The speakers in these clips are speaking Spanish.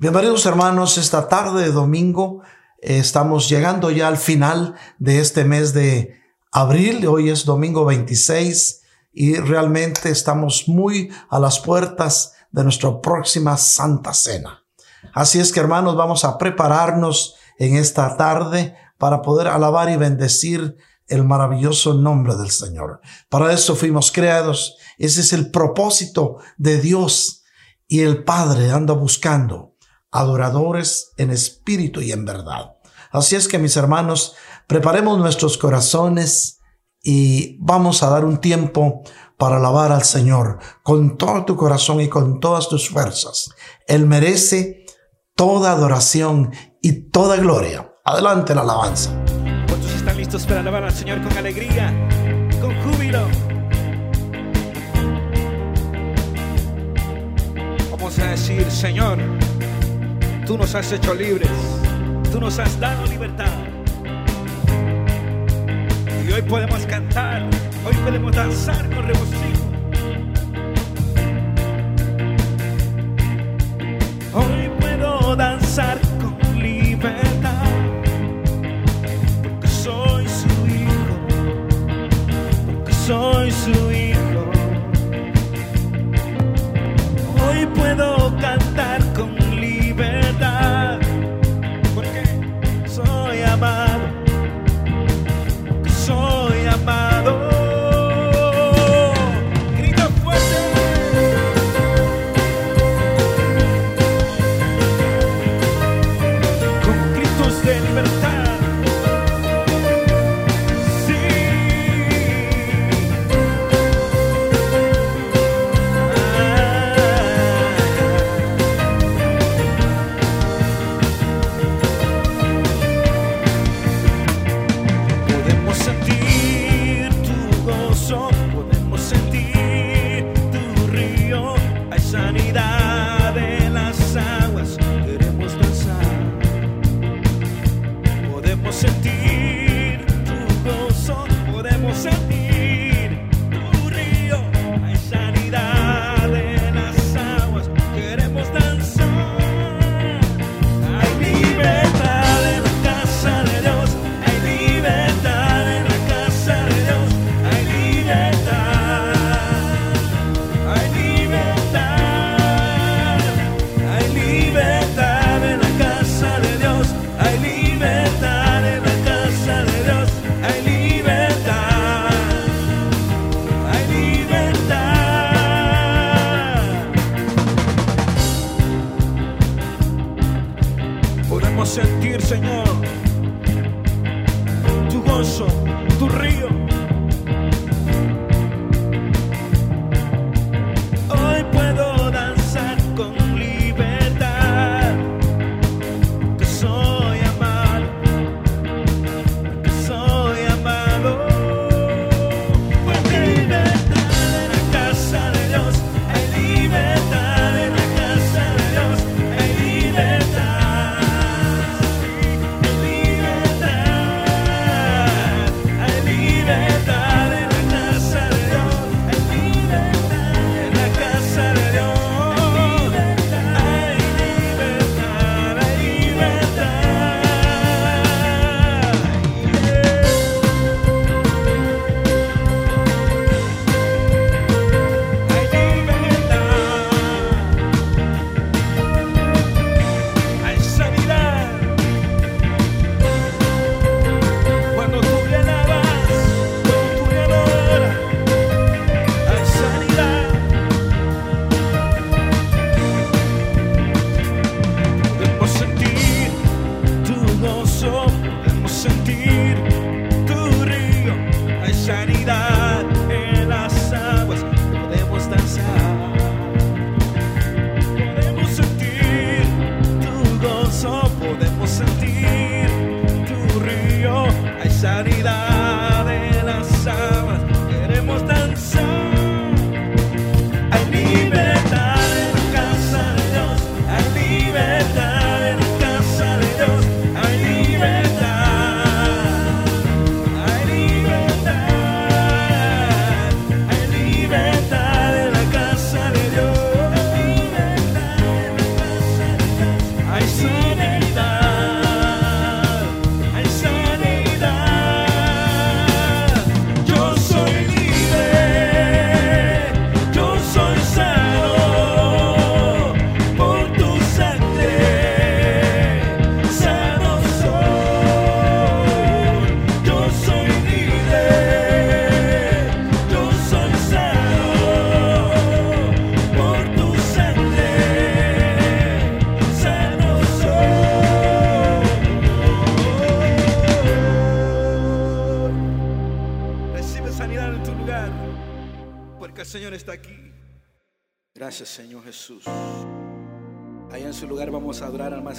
Bienvenidos hermanos, esta tarde de domingo estamos llegando ya al final de este mes de abril, hoy es domingo 26 y realmente estamos muy a las puertas de nuestra próxima Santa Cena. Así es que hermanos, vamos a prepararnos en esta tarde para poder alabar y bendecir el maravilloso nombre del Señor. Para eso fuimos creados. Ese es el propósito de Dios y el Padre anda buscando adoradores en espíritu y en verdad. Así es que mis hermanos, preparemos nuestros corazones y vamos a dar un tiempo para alabar al Señor con todo tu corazón y con todas tus fuerzas. Él merece toda adoración y toda gloria. Adelante la alabanza. ¿Cuántos están listos para alabar al Señor con alegría, con júbilo? Vamos a decir, Señor, Tú nos has hecho libres. Tú nos has dado libertad. Y hoy podemos cantar. Hoy podemos danzar con regocijo. Hoy puedo danzar con libertad. Porque soy su hijo. Porque soy su hijo.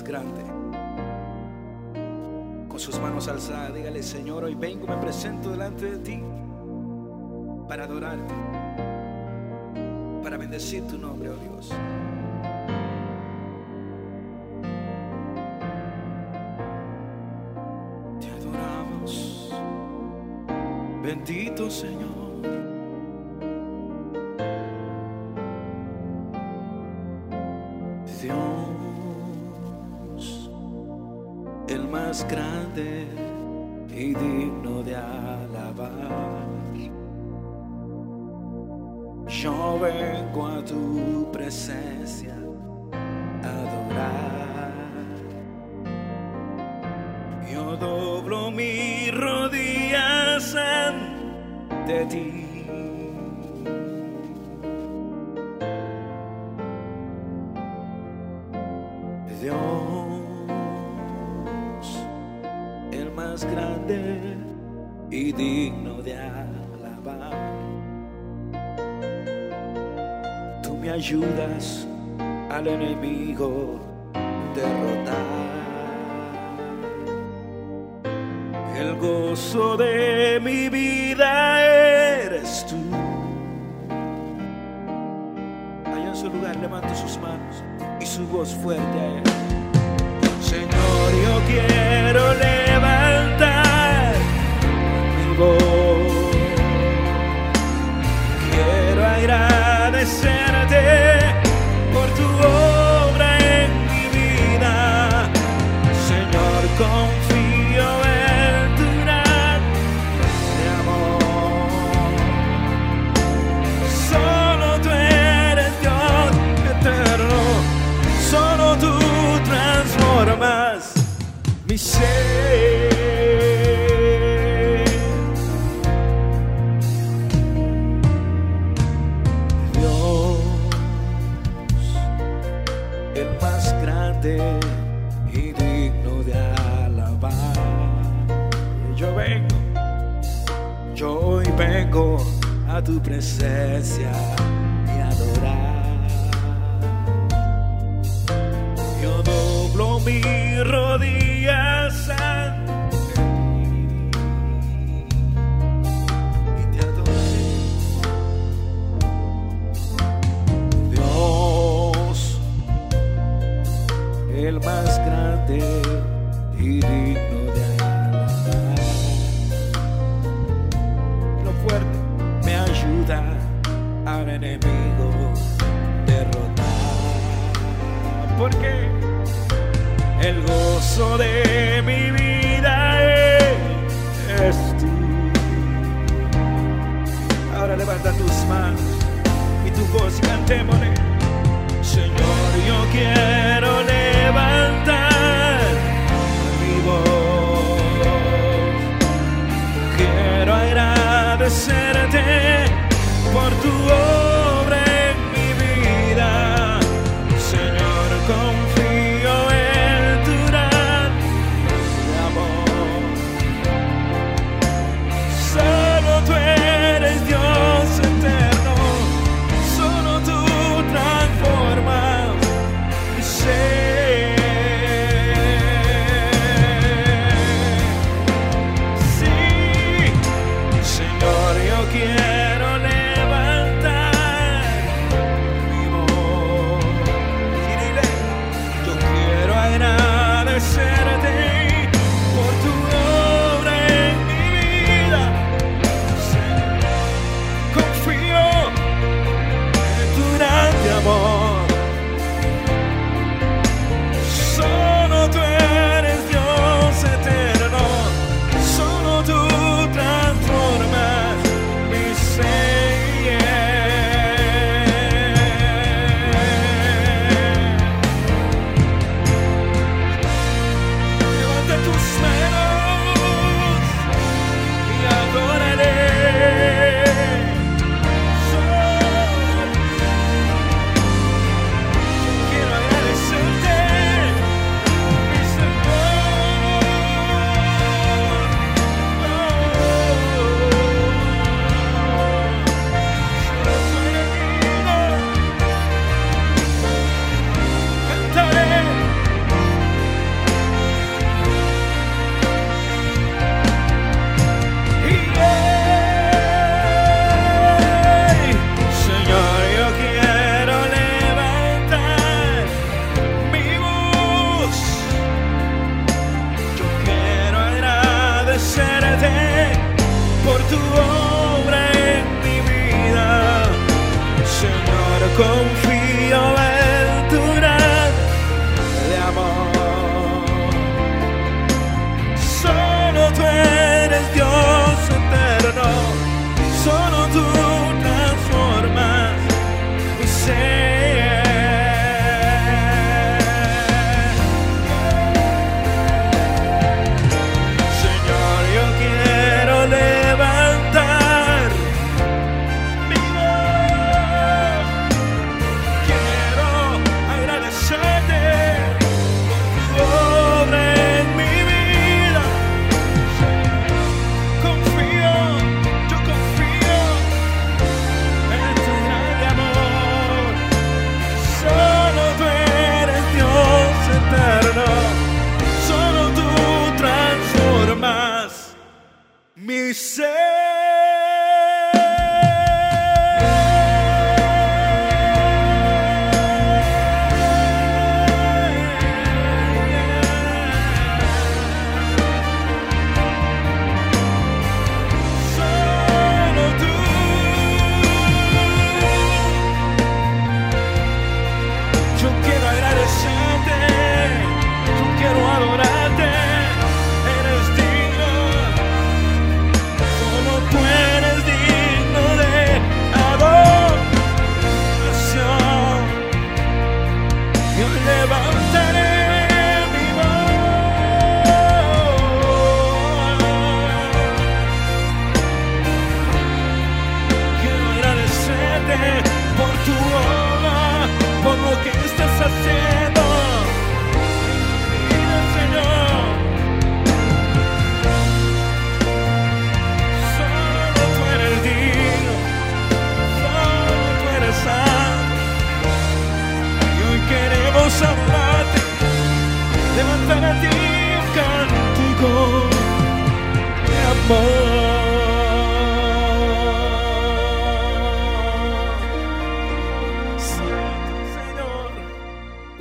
Grande. Con sus manos alzadas, dígale, Señor, hoy vengo, me presento delante de ti para adorarte, para bendecir tu nombre, oh Dios. Te adoramos, bendito Señor. Grande y digno de alabar. Yo vengo a tu presencia a adorar. Yo doblo mis rodillas ante ti. Digno de alabar. Tú me ayudas al enemigo derrotar. El gozo de mi vida eres tú. Allá en su lugar levanta sus manos y su voz fuerte a. Señor, yo quiero levantar a el gozo de mi vida es tú. Ahora levanta tus manos y tu voz y cantémosle. Señor, yo quiero levantar mi voz quiero agradecerte por tu obra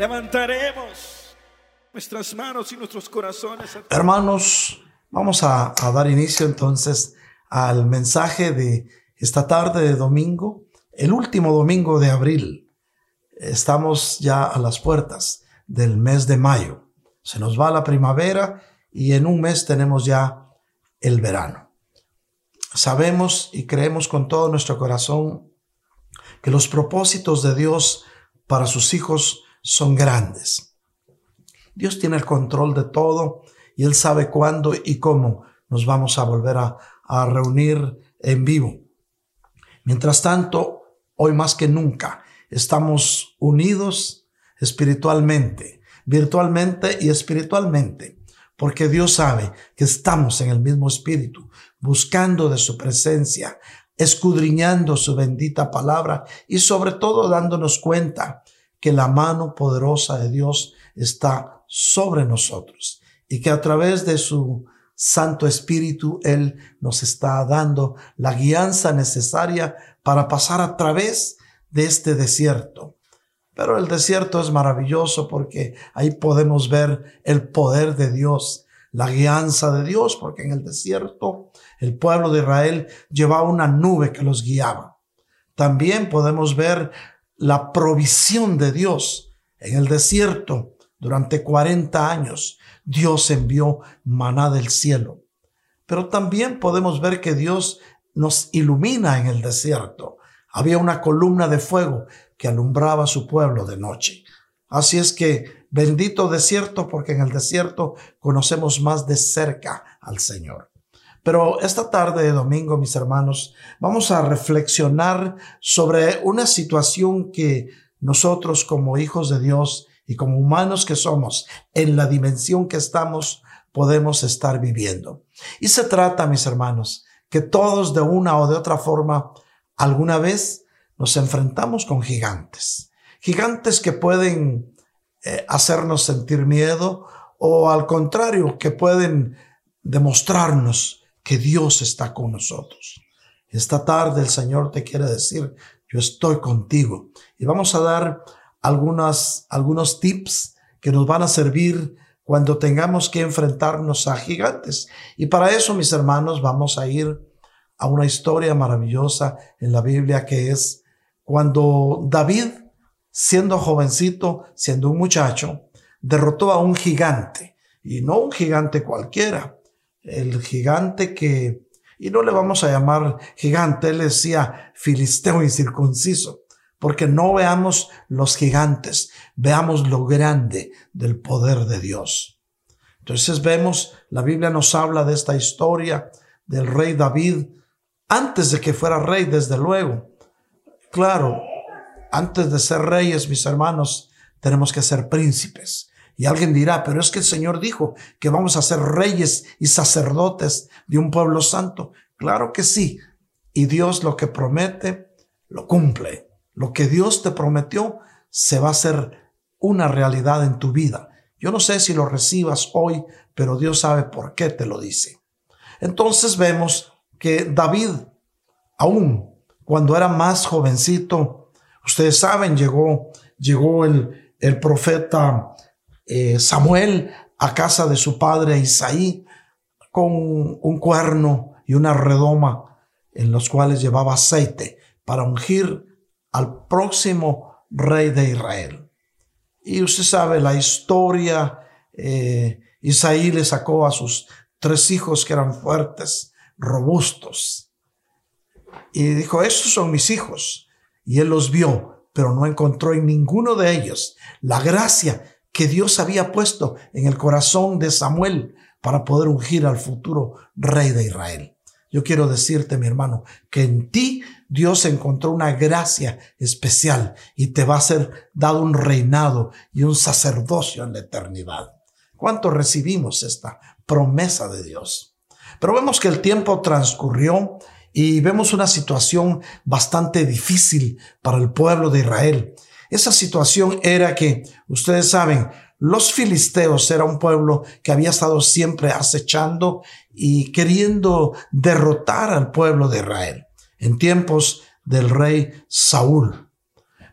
levantaremos nuestras manos y nuestros corazones. Hermanos, vamos a, a dar inicio entonces al mensaje de esta tarde de domingo, el último domingo de abril. Estamos ya a las puertas del mes de mayo. Se nos va la primavera y en un mes tenemos ya el verano. Sabemos y creemos con todo nuestro corazón que los propósitos de Dios para sus hijos son grandes. Dios tiene el control de todo y Él sabe cuándo y cómo nos vamos a volver a, reunir en vivo. Mientras tanto, hoy más que nunca estamos unidos espiritualmente, virtualmente y espiritualmente, porque Dios sabe que estamos en el mismo espíritu, buscando de su presencia, escudriñando su bendita palabra y sobre todo dándonos cuenta que la mano poderosa de Dios está sobre nosotros y que a través de su Santo Espíritu Él nos está dando la guianza necesaria para pasar a través de este desierto. Pero el desierto es maravilloso porque ahí podemos ver el poder de Dios, la guianza de Dios, porque en el desierto el pueblo de Israel llevaba una nube que los guiaba. También podemos ver la provisión de Dios en el desierto. Durante 40 años Dios envió maná del cielo. Pero también podemos ver que Dios nos ilumina en el desierto. Había una columna de fuego que alumbraba a su pueblo de noche. Así es que bendito desierto porque en el desierto conocemos más de cerca al Señor. Pero esta tarde de domingo, mis hermanos, vamos a reflexionar sobre una situación que nosotros como hijos de Dios y como humanos que somos, en la dimensión que estamos, podemos estar viviendo. Y se trata, mis hermanos, que todos de una o de otra forma, alguna vez nos enfrentamos con gigantes. Gigantes que pueden eh, hacernos sentir miedo o al contrario, que pueden demostrarnos que Dios está con nosotros. Esta tarde el Señor te quiere decir, yo estoy contigo. Y vamos a dar algunas, algunos tips que nos van a servir cuando tengamos que enfrentarnos a gigantes. Y para eso, mis hermanos, vamos a ir a una historia maravillosa en la Biblia que es cuando David, siendo jovencito, siendo un muchacho, derrotó a un gigante, y no un gigante cualquiera, el gigante que, y no le vamos a llamar gigante, él decía filisteo incircunciso, porque no veamos los gigantes, veamos lo grande del poder de Dios. Entonces vemos, la Biblia nos habla de esta historia del rey David, antes de que fuera rey, desde luego. Claro, antes de ser reyes, mis hermanos, tenemos que ser príncipes. Y alguien dirá, pero es que el Señor dijo que vamos a ser reyes y sacerdotes de un pueblo santo. Claro que sí. Y Dios lo que promete, lo cumple. Lo que Dios te prometió se va a hacer una realidad en tu vida. Yo no sé si lo recibas hoy, pero Dios sabe por qué te lo dice. Entonces vemos que David, aún cuando era más jovencito, ustedes saben, llegó, llegó el, el profeta eh, Samuel a casa de su padre Isaí con un cuerno y una redoma en los cuales llevaba aceite para ungir al próximo rey de Israel. Y usted sabe la historia, eh, Isaí le sacó a sus tres hijos que eran fuertes, robustos, y dijo, estos son mis hijos. Y él los vio, pero no encontró en ninguno de ellos la gracia que Dios había puesto en el corazón de Samuel para poder ungir al futuro rey de Israel. Yo quiero decirte, mi hermano, que en ti Dios encontró una gracia especial y te va a ser dado un reinado y un sacerdocio en la eternidad. ¿Cuánto recibimos esta promesa de Dios? Pero vemos que el tiempo transcurrió y vemos una situación bastante difícil para el pueblo de Israel. Esa situación era que, ustedes saben, los filisteos era un pueblo que había estado siempre acechando y queriendo derrotar al pueblo de Israel en tiempos del rey Saúl.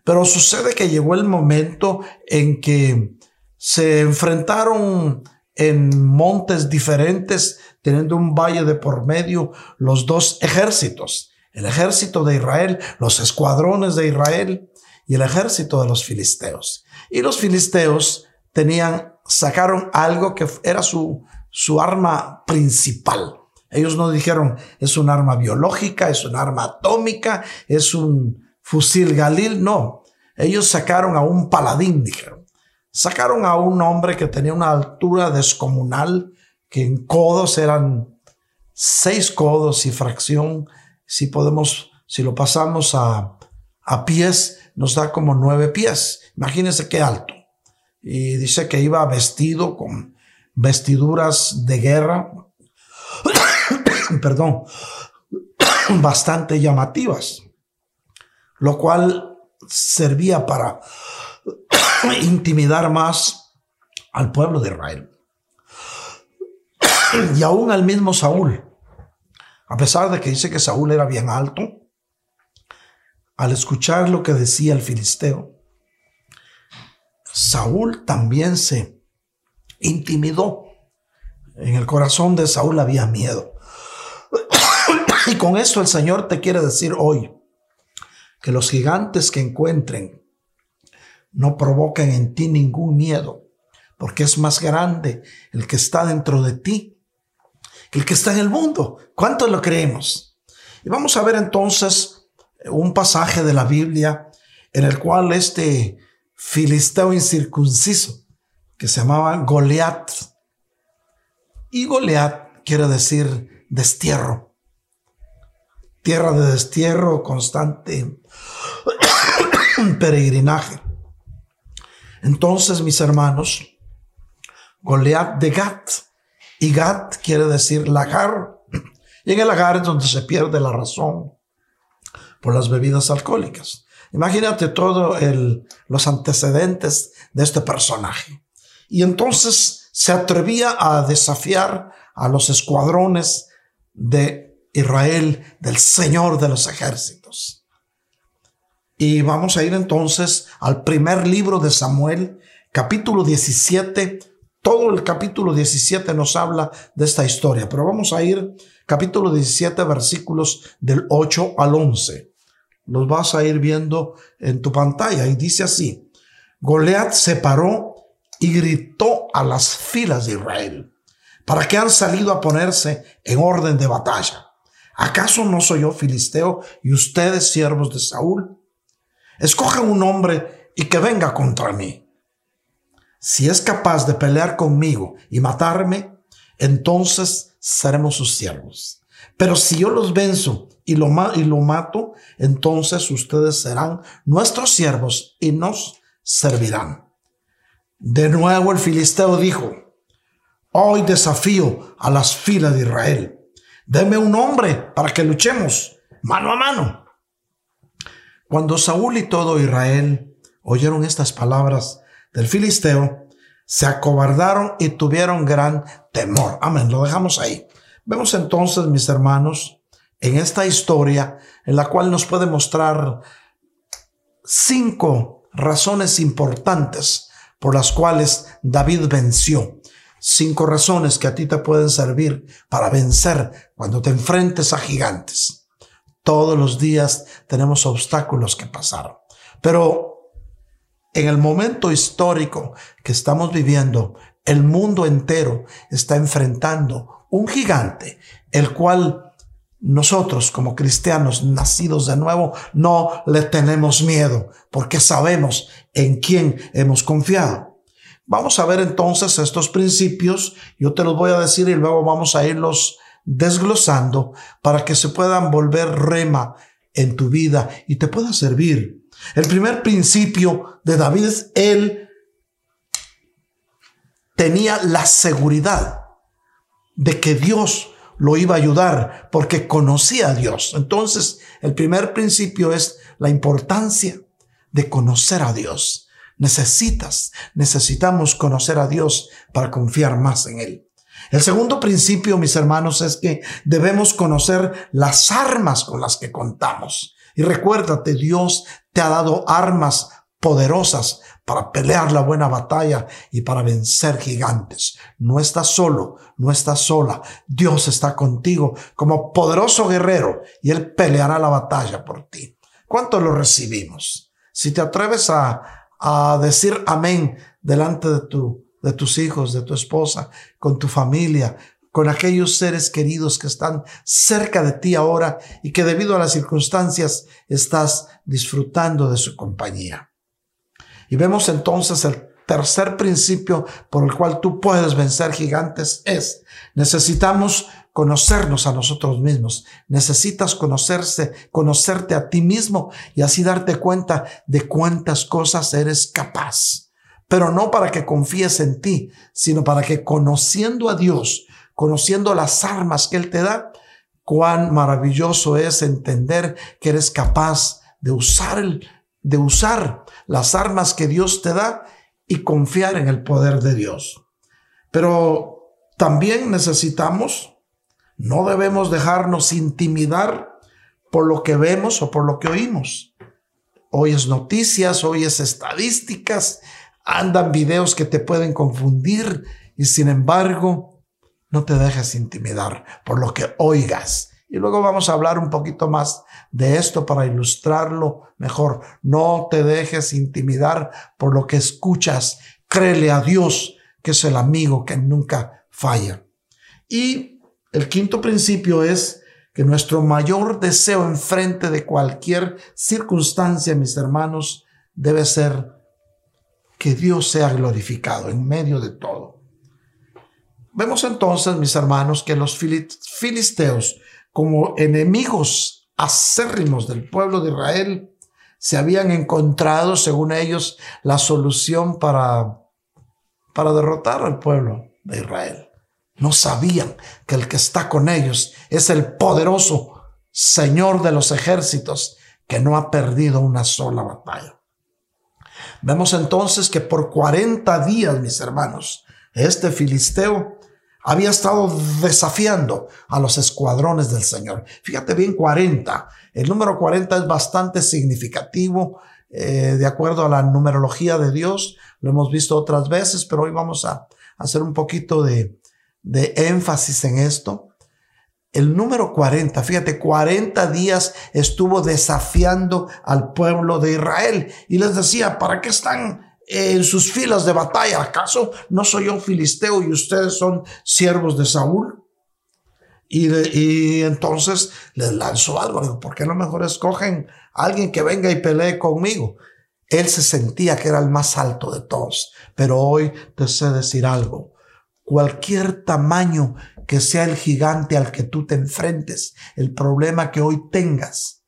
Pero sucede que llegó el momento en que se enfrentaron en montes diferentes, teniendo un valle de por medio, los dos ejércitos, el ejército de Israel, los escuadrones de Israel, y el ejército de los filisteos. Y los filisteos tenían, sacaron algo que era su, su arma principal. Ellos no dijeron es un arma biológica, es un arma atómica, es un fusil Galil, no. Ellos sacaron a un paladín, dijeron. Sacaron a un hombre que tenía una altura descomunal, que en codos eran seis codos y fracción. Si podemos, si lo pasamos a, a pies, nos da como nueve pies. Imagínense qué alto. Y dice que iba vestido con vestiduras de guerra, perdón, bastante llamativas, lo cual servía para intimidar más al pueblo de Israel. Y aún al mismo Saúl, a pesar de que dice que Saúl era bien alto, al escuchar lo que decía el filisteo, Saúl también se intimidó. En el corazón de Saúl había miedo. Y con esto el Señor te quiere decir hoy que los gigantes que encuentren no provoquen en ti ningún miedo, porque es más grande el que está dentro de ti que el que está en el mundo. ¿Cuánto lo creemos? Y vamos a ver entonces un pasaje de la Biblia en el cual este filisteo incircunciso, que se llamaba Goliat, y Goliat quiere decir destierro, tierra de destierro, constante peregrinaje. Entonces, mis hermanos, Goliat de Gat, y Gat quiere decir lagar, y en el lagar es donde se pierde la razón, por las bebidas alcohólicas. Imagínate todos los antecedentes de este personaje. Y entonces se atrevía a desafiar a los escuadrones de Israel, del Señor de los ejércitos. Y vamos a ir entonces al primer libro de Samuel, capítulo 17. Todo el capítulo 17 nos habla de esta historia, pero vamos a ir capítulo 17 versículos del 8 al 11 los vas a ir viendo en tu pantalla y dice así, Goliat se paró y gritó a las filas de Israel, ¿para qué han salido a ponerse en orden de batalla? ¿Acaso no soy yo filisteo y ustedes siervos de Saúl? Escojan un hombre y que venga contra mí. Si es capaz de pelear conmigo y matarme, entonces seremos sus siervos. Pero si yo los venzo y lo, mato, entonces ustedes serán nuestros siervos y nos servirán. De nuevo el filisteo dijo, hoy desafío a las filas de Israel. Deme un hombre para que luchemos mano a mano. Cuando Saúl y todo Israel oyeron estas palabras del filisteo, se acobardaron y tuvieron gran temor. Amén, lo dejamos ahí. Vemos entonces, mis hermanos, en esta historia en la cual nos puede mostrar cinco razones importantes por las cuales David venció. Cinco razones que a ti te pueden servir para vencer cuando te enfrentes a gigantes. Todos los días tenemos obstáculos que pasar. Pero en el momento histórico que estamos viviendo, el mundo entero está enfrentando un gigante, el cual nosotros como cristianos nacidos de nuevo no le tenemos miedo porque sabemos en quién hemos confiado. Vamos a ver entonces estos principios, yo te los voy a decir y luego vamos a irlos desglosando para que se puedan volver rema en tu vida y te pueda servir. El primer principio de David es él tenía la seguridad de que Dios lo iba a ayudar porque conocía a Dios. Entonces, el primer principio es la importancia de conocer a Dios. Necesitas, necesitamos conocer a Dios para confiar más en Él. El segundo principio, mis hermanos, es que debemos conocer las armas con las que contamos. Y recuérdate, Dios te ha dado armas poderosas para pelear la buena batalla y para vencer gigantes. No estás solo, no estás sola. Dios está contigo como poderoso guerrero y Él peleará la batalla por ti. ¿Cuánto lo recibimos? Si te atreves a, a decir amén delante de, tu, de tus hijos, de tu esposa, con tu familia, con aquellos seres queridos que están cerca de ti ahora y que debido a las circunstancias estás disfrutando de su compañía. Y vemos entonces el tercer principio por el cual tú puedes vencer gigantes es, necesitamos conocernos a nosotros mismos. Necesitas conocerse, conocerte a ti mismo y así darte cuenta de cuántas cosas eres capaz. Pero no para que confíes en ti, sino para que conociendo a Dios, conociendo las armas que Él te da, cuán maravilloso es entender que eres capaz de usar el, de usar las armas que Dios te da y confiar en el poder de Dios. Pero también necesitamos, no debemos dejarnos intimidar por lo que vemos o por lo que oímos. Oyes noticias, oyes estadísticas, andan videos que te pueden confundir y sin embargo no te dejes intimidar por lo que oigas y luego vamos a hablar un poquito más de esto para ilustrarlo mejor. No te dejes intimidar por lo que escuchas. Créele a Dios, que es el amigo que nunca falla. Y el quinto principio es que nuestro mayor deseo en frente de cualquier circunstancia, mis hermanos, debe ser que Dios sea glorificado en medio de todo. Vemos entonces, mis hermanos, que los filisteos como enemigos acérrimos del pueblo de Israel, se habían encontrado, según ellos, la solución para, para derrotar al pueblo de Israel. No sabían que el que está con ellos es el poderoso Señor de los ejércitos que no ha perdido una sola batalla. Vemos entonces que por 40 días, mis hermanos, este filisteo había estado desafiando a los escuadrones del Señor. Fíjate bien, 40. El número 40 es bastante significativo eh, de acuerdo a la numerología de Dios. Lo hemos visto otras veces, pero hoy vamos a hacer un poquito de, de énfasis en esto. el número 40, fíjate, 40 días estuvo desafiando al pueblo de Israel y les decía, ¿para qué están en sus filas de batalla? ¿Acaso no soy yo filisteo y ustedes son siervos de Saúl? Y, entonces les lanzó algo, digo, ¿por qué no mejor escogen a alguien que venga y pelee conmigo? Él se sentía que era el más alto de todos, pero hoy te sé decir algo. Cualquier tamaño que sea el gigante al que tú te enfrentes, el problema que hoy tengas,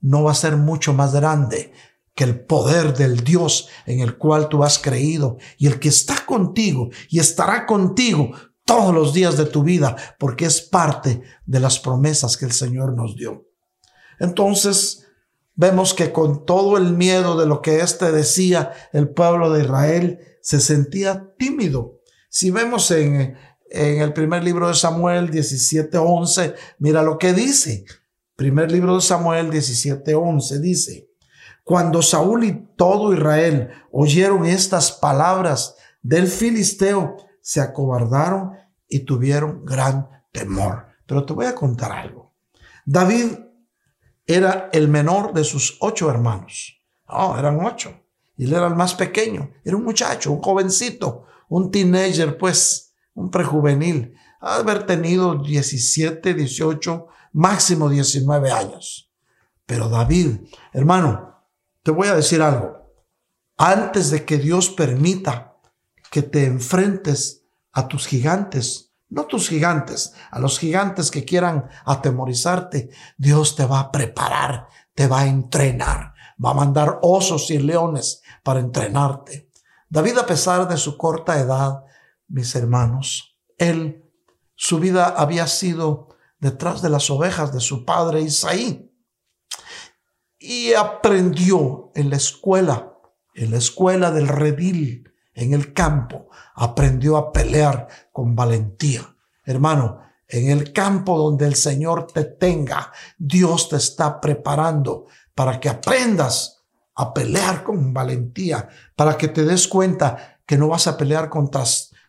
no va a ser mucho más grande que el poder del Dios en el cual tú has creído y el que está contigo y estará contigo todos los días de tu vida, porque es parte de las promesas que el Señor nos dio. Entonces, vemos que con todo el miedo de lo que éste decía, el pueblo de Israel se sentía tímido. Si vemos en en el primer libro de Samuel 17:11, mira lo que dice. Primer libro de Samuel 17:11 dice, cuando Saúl y todo Israel oyeron estas palabras del filisteo, se acobardaron y tuvieron gran temor. Pero te voy a contar algo. David era el menor de sus ocho hermanos. Oh, eran ocho. Y él era el más pequeño. Era un muchacho, un jovencito, un teenager, pues un prejuvenil, haber tenido 17, 18, máximo 19 años. Pero David, hermano, te voy a decir algo. Antes de que Dios permita que te enfrentes a tus gigantes, no tus gigantes, a los gigantes que quieran atemorizarte, Dios te va a preparar, te va a entrenar, va a mandar osos y leones para entrenarte. David, a pesar de su corta edad, mis hermanos. Él, su vida había sido detrás de las ovejas de su padre Isaí. Y aprendió en la escuela, en la escuela del redil, en el campo, aprendió a pelear con valentía. Hermano, en el campo donde el Señor te tenga, Dios te está preparando para que aprendas a pelear con valentía, para que te des cuenta que no vas a pelear contra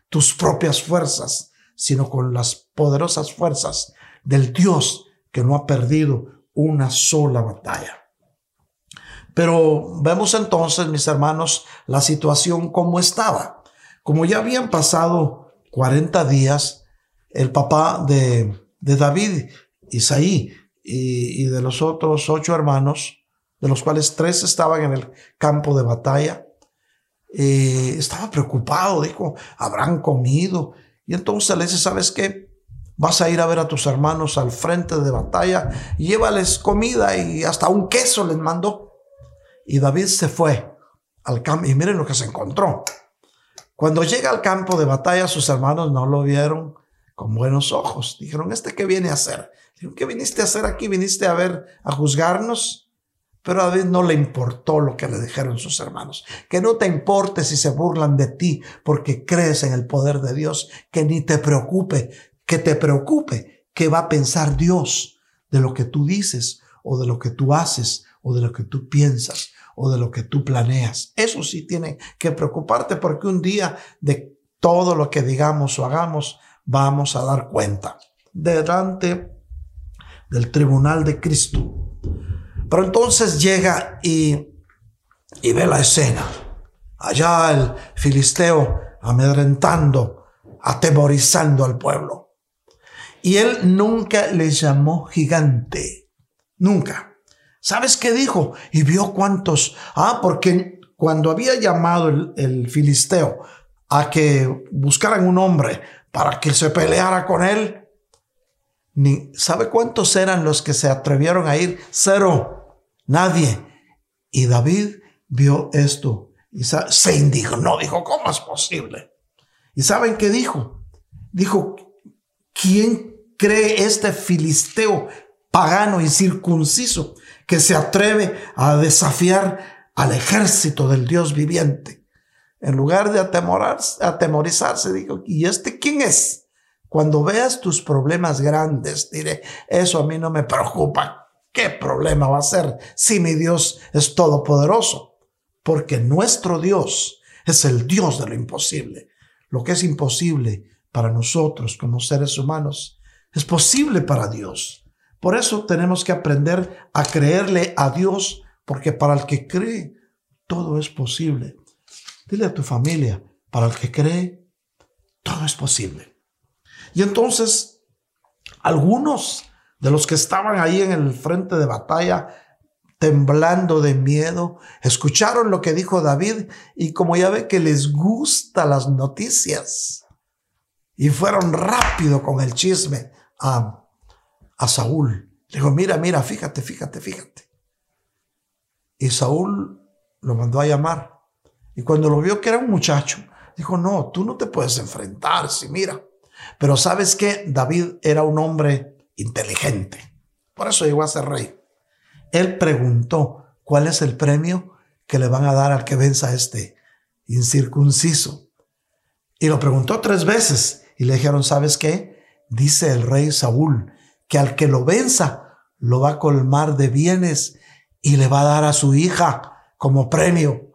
tus propias fuerzas, sino con las poderosas fuerzas del Dios que no ha perdido una sola batalla. Pero vemos entonces, mis hermanos, la situación como estaba. Como ya habían pasado 40 días, el papá de, David, Isaí, y, y de los otros ocho hermanos, de los cuales tres estaban en el campo de batalla, eh, estaba preocupado, dijo, habrán comido. Y entonces le dice, ¿sabes qué? Vas a ir a ver a tus hermanos al frente de batalla, llévales comida y hasta un queso les mandó. Y David se fue al campo y miren lo que se encontró. Cuando llega al campo de batalla, sus hermanos no lo vieron con buenos ojos. Dijeron, ¿este qué viene a hacer? Dijeron, ¿qué viniste a hacer aquí? ¿Viniste a ver, a juzgarnos? Pero a David no le importó lo que le dijeron sus hermanos. Que no te importe si se burlan de ti porque crees en el poder de Dios. Que ni te preocupe, que te preocupe qué va a pensar Dios de lo que tú dices o de lo que tú haces o de lo que tú piensas o de lo que tú planeas. Eso sí tiene que preocuparte porque un día de todo lo que digamos o hagamos vamos a dar cuenta delante del tribunal de Cristo pero entonces llega y, y ve la escena. Allá el filisteo amedrentando, atemorizando al pueblo. Y él nunca le llamó gigante. Nunca. ¿Sabes qué dijo? Y vio cuántos. Ah, porque cuando había llamado el, filisteo a que buscaran un hombre para que se peleara con él, ni sabe cuántos eran los que se atrevieron a ir. Cero. Nadie. Y David vio esto y se indignó. Dijo, ¿cómo es posible? ¿Y saben qué dijo? Dijo, ¿quién cree este filisteo pagano y circunciso que se atreve a desafiar al ejército del Dios viviente? En lugar de atemorizarse, dijo, ¿y este quién es? Cuando veas tus problemas grandes, diré, eso a mí no me preocupa. ¿Qué problema va a ser si mi Dios es todopoderoso? Porque nuestro Dios es el Dios de lo imposible. Lo que es imposible para nosotros como seres humanos Es posible para Dios. Por eso tenemos que aprender a creerle a Dios, porque para el que cree, todo es posible. Dile a tu familia, para el que cree, todo es posible. Y entonces, algunos de los que estaban ahí en el frente de batalla, temblando de miedo, escucharon lo que dijo David y como ya ve que les gusta las noticias, y fueron rápido con el chisme a Saúl. Le dijo, mira, mira, fíjate, fíjate, fíjate. Y Saúl lo mandó a llamar. Y cuando lo vio que era un muchacho, dijo, no, tú no te puedes enfrentar, si mira. Pero sabes que David era un hombre inteligente. Por eso llegó a ser rey. Él preguntó, ¿cuál es el premio que le van a dar al que venza a este incircunciso? Y lo preguntó tres veces y le dijeron, ¿sabes qué? Dice el rey Saúl que al que lo venza lo va a colmar de bienes y le va a dar a su hija como premio.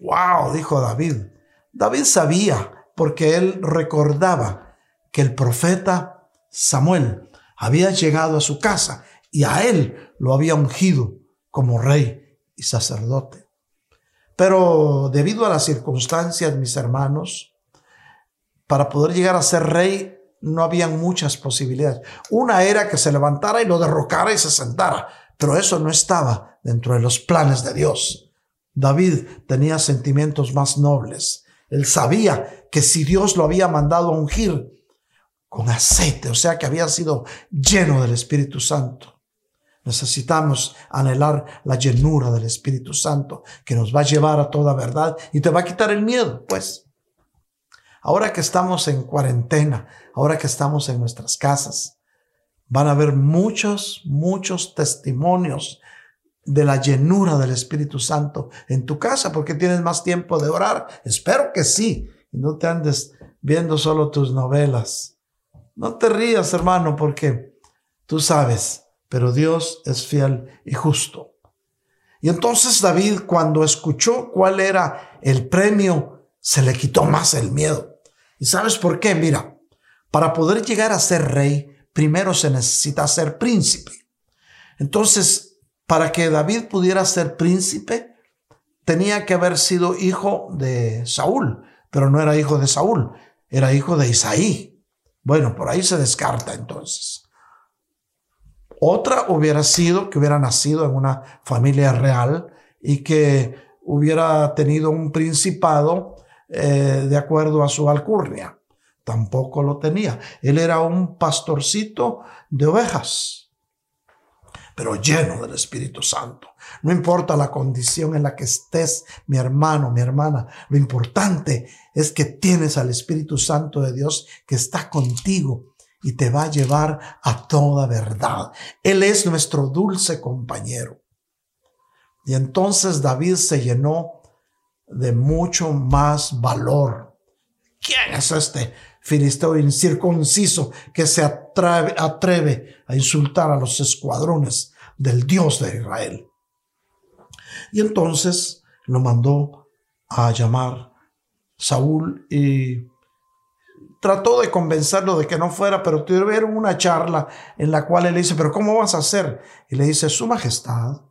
Wow, dijo David. David sabía porque él recordaba que el profeta Samuel había llegado a su casa y a él lo había ungido como rey y sacerdote. Pero debido a las circunstancias, mis hermanos, para poder llegar a ser rey no habían muchas posibilidades. Una era que se levantara y lo derrocara y se sentara, pero eso no estaba dentro de los planes de Dios. David tenía sentimientos más nobles. Él sabía que si Dios lo había mandado a ungir con aceite, o sea que había sido lleno del Espíritu Santo. Necesitamos anhelar la llenura del Espíritu Santo que nos va a llevar a toda verdad y te va a quitar el miedo, pues. Ahora que estamos en cuarentena, ahora que estamos en nuestras casas, van a haber muchos, muchos testimonios de la llenura del Espíritu Santo en tu casa porque tienes más tiempo de orar. Espero que sí. Y no te andes viendo solo tus novelas. No te rías, hermano, porque tú sabes, pero Dios es fiel y justo. Y entonces David, cuando escuchó cuál era el premio, se le quitó más el miedo. ¿Y sabes por qué? Mira, para poder llegar a ser rey, primero se necesita ser príncipe. Entonces, para que David pudiera ser príncipe, tenía que haber sido hijo de Saúl, pero no era hijo de Saúl, era hijo de Isaí. Bueno, por ahí se descarta entonces. Otra hubiera sido que hubiera nacido en una familia real y que hubiera tenido un principado eh, de acuerdo a su alcurnia. Tampoco lo tenía. Él era un pastorcito de ovejas pero lleno del Espíritu Santo. No importa la condición en la que estés, mi hermano, mi hermana, lo importante es que tienes al Espíritu Santo de Dios que está contigo y te va a llevar a toda verdad. Él es nuestro dulce compañero. Y entonces David se llenó de mucho más valor. ¿Quién es este filisteo incircunciso que se atreve, atreve a insultar a los escuadrones del Dios de Israel. Y entonces lo mandó a llamar Saúl y trató de convencerlo de que no fuera, pero tuvieron una charla en la cual él le dice, pero ¿cómo vas a hacer? Y le dice, Su Majestad,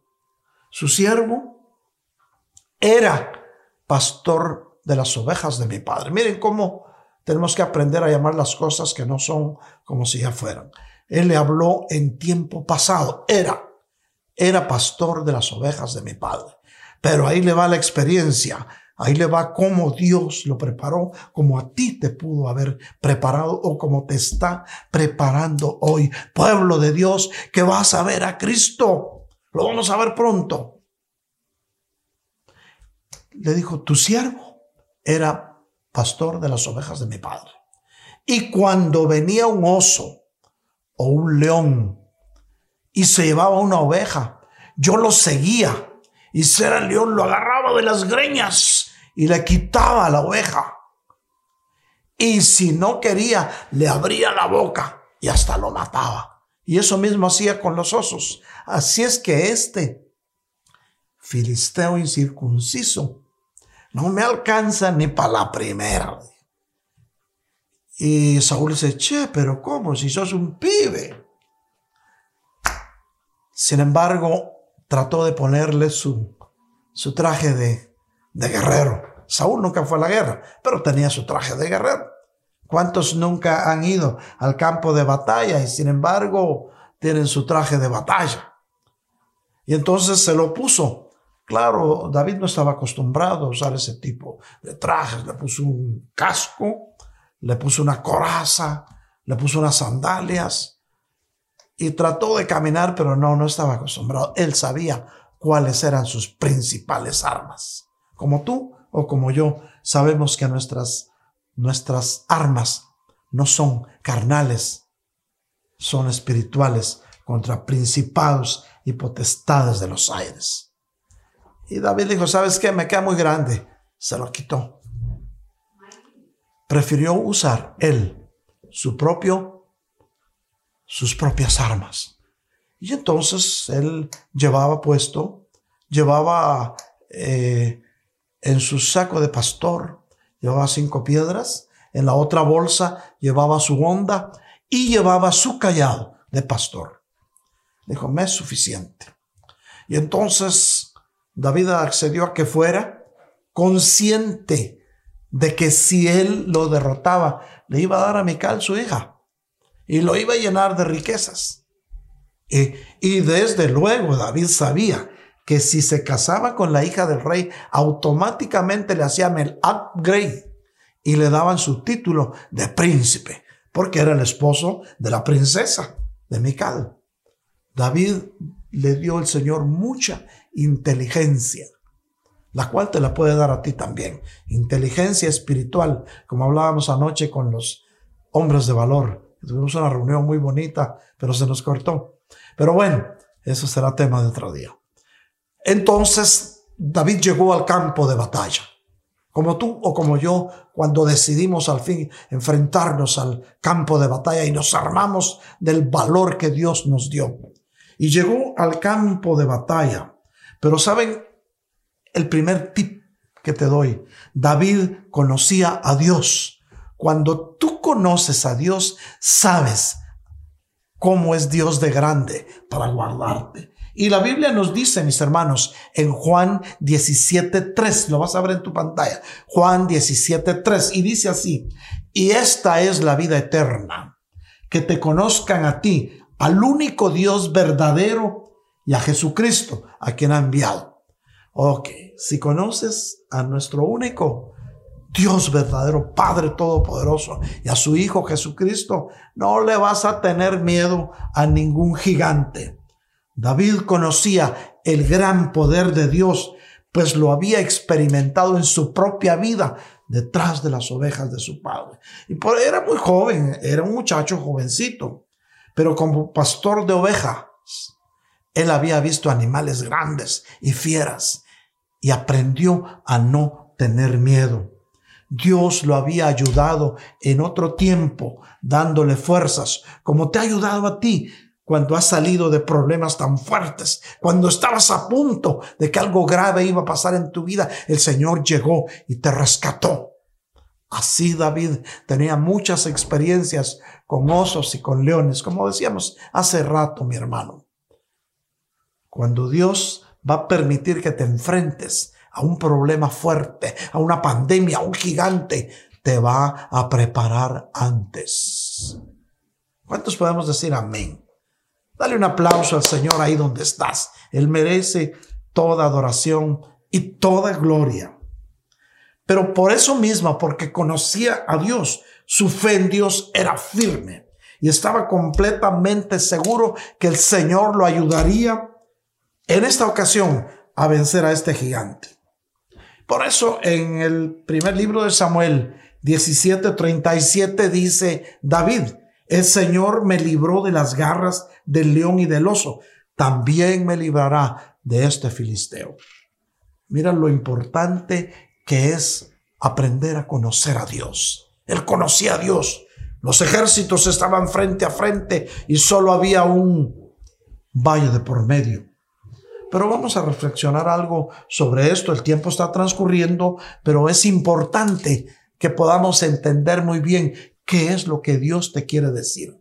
su siervo, era pastor de las ovejas de mi padre. Miren cómo tenemos que aprender a llamar las cosas que no son como si ya fueran. Él le habló en tiempo pasado. Era, era pastor de las ovejas de mi padre. Pero ahí le va la experiencia. Ahí le va cómo Dios lo preparó, como a ti te pudo haber preparado o como te está preparando hoy. Pueblo de Dios, que vas a ver a Cristo. Lo vamos a ver pronto. Le dijo, tu siervo era pastor de las ovejas de mi padre. Y cuando venía un oso o un león y se llevaba una oveja, yo lo seguía y si era el león lo agarraba de las greñas y le quitaba la oveja. Y si no quería, le abría la boca y hasta lo mataba. Y eso mismo hacía con los osos. Así es que este filisteo incircunciso no me alcanza ni para la primera. Y Saúl dice, che, pero ¿cómo? Si sos un pibe. Sin embargo, trató de ponerle su, su traje de, de guerrero. Saúl nunca fue a la guerra, pero tenía su traje de guerrero. ¿Cuántos nunca han ido al campo de batalla y sin embargo tienen su traje de batalla? Y entonces se lo puso. Claro, David no estaba acostumbrado a usar ese tipo de trajes. Le puso un casco, le puso una coraza, le puso unas sandalias y trató de caminar, pero no, no estaba acostumbrado. Él sabía cuáles eran sus principales armas. Como tú o como yo, sabemos que nuestras, nuestras armas no son carnales, son espirituales contra principados y potestades de los aires. Y David dijo, ¿sabes qué? Me queda muy grande. Se lo quitó. Prefirió usar él su propio, sus propias armas. Y entonces él llevaba puesto, llevaba eh, en su saco de pastor, llevaba cinco piedras, en la otra bolsa llevaba su onda y llevaba su callado de pastor. Dijo, me es suficiente. Y entonces David accedió a que fuera consciente de que si él lo derrotaba, le iba a dar a Mical su hija y lo iba a llenar de riquezas. Y, y desde luego David sabía que si se casaba con la hija del rey, automáticamente le hacían el upgrade y le daban su título de príncipe, porque era el esposo de la princesa de Mical. David le dio el Señor mucha inteligencia, la cual te la puede dar a ti también. Inteligencia espiritual, como hablábamos anoche con los hombres de valor. Tuvimos una reunión muy bonita, pero se nos cortó. Pero bueno, eso será tema de otro día. Entonces David llegó al campo de batalla. Como tú o como yo, cuando decidimos al fin enfrentarnos al campo de batalla y nos armamos del valor que Dios nos dio. Y llegó al campo de batalla. Pero saben, el primer tip que te doy, David conocía a Dios. Cuando tú conoces a Dios, sabes cómo es Dios de grande para guardarte. Y la Biblia nos dice, mis hermanos, en Juan 17.3, lo vas a ver en tu pantalla, Juan 17.3, y dice así, y esta es la vida eterna, que te conozcan a ti, al único Dios verdadero y a Jesucristo, a quien ha enviado. Ok, si conoces a nuestro único Dios verdadero, Padre Todopoderoso, y a su Hijo Jesucristo, no le vas a tener miedo a ningún gigante David conocía el gran poder de Dios, pues lo había experimentado en su propia vida detrás de las ovejas de su padre. Y por, era muy joven, era un muchacho jovencito, pero como pastor de ovejas, él había visto animales grandes y fieras y aprendió a no tener miedo. Dios lo había ayudado en otro tiempo, dándole fuerzas, como te ha ayudado a ti cuando has salido de problemas tan fuertes, cuando estabas a punto de que algo grave iba a pasar en tu vida, el Señor llegó y te rescató. Así David tenía muchas experiencias con osos y con leones, como decíamos hace rato, mi hermano. Cuando Dios va a permitir que te enfrentes a un problema fuerte, a una pandemia, a un gigante, te va a preparar antes. ¿Cuántos podemos decir amén? Dale un aplauso al Señor ahí donde estás. Él merece toda adoración y toda gloria. Pero por eso mismo, porque conocía a Dios, su fe en Dios era firme y estaba completamente seguro que el Señor lo ayudaría en esta ocasión a vencer a este gigante. Por eso en el primer libro de Samuel 17:37 dice David, el Señor me libró de las garras del león y del oso. También me librará de este filisteo. Mira lo importante que es aprender a conocer a Dios. Él conocía a Dios. Los ejércitos estaban frente a frente y solo había un valle de por medio. Pero vamos a reflexionar algo sobre esto. El tiempo está transcurriendo, pero es importante que podamos entender muy bien qué es lo que Dios te quiere decir.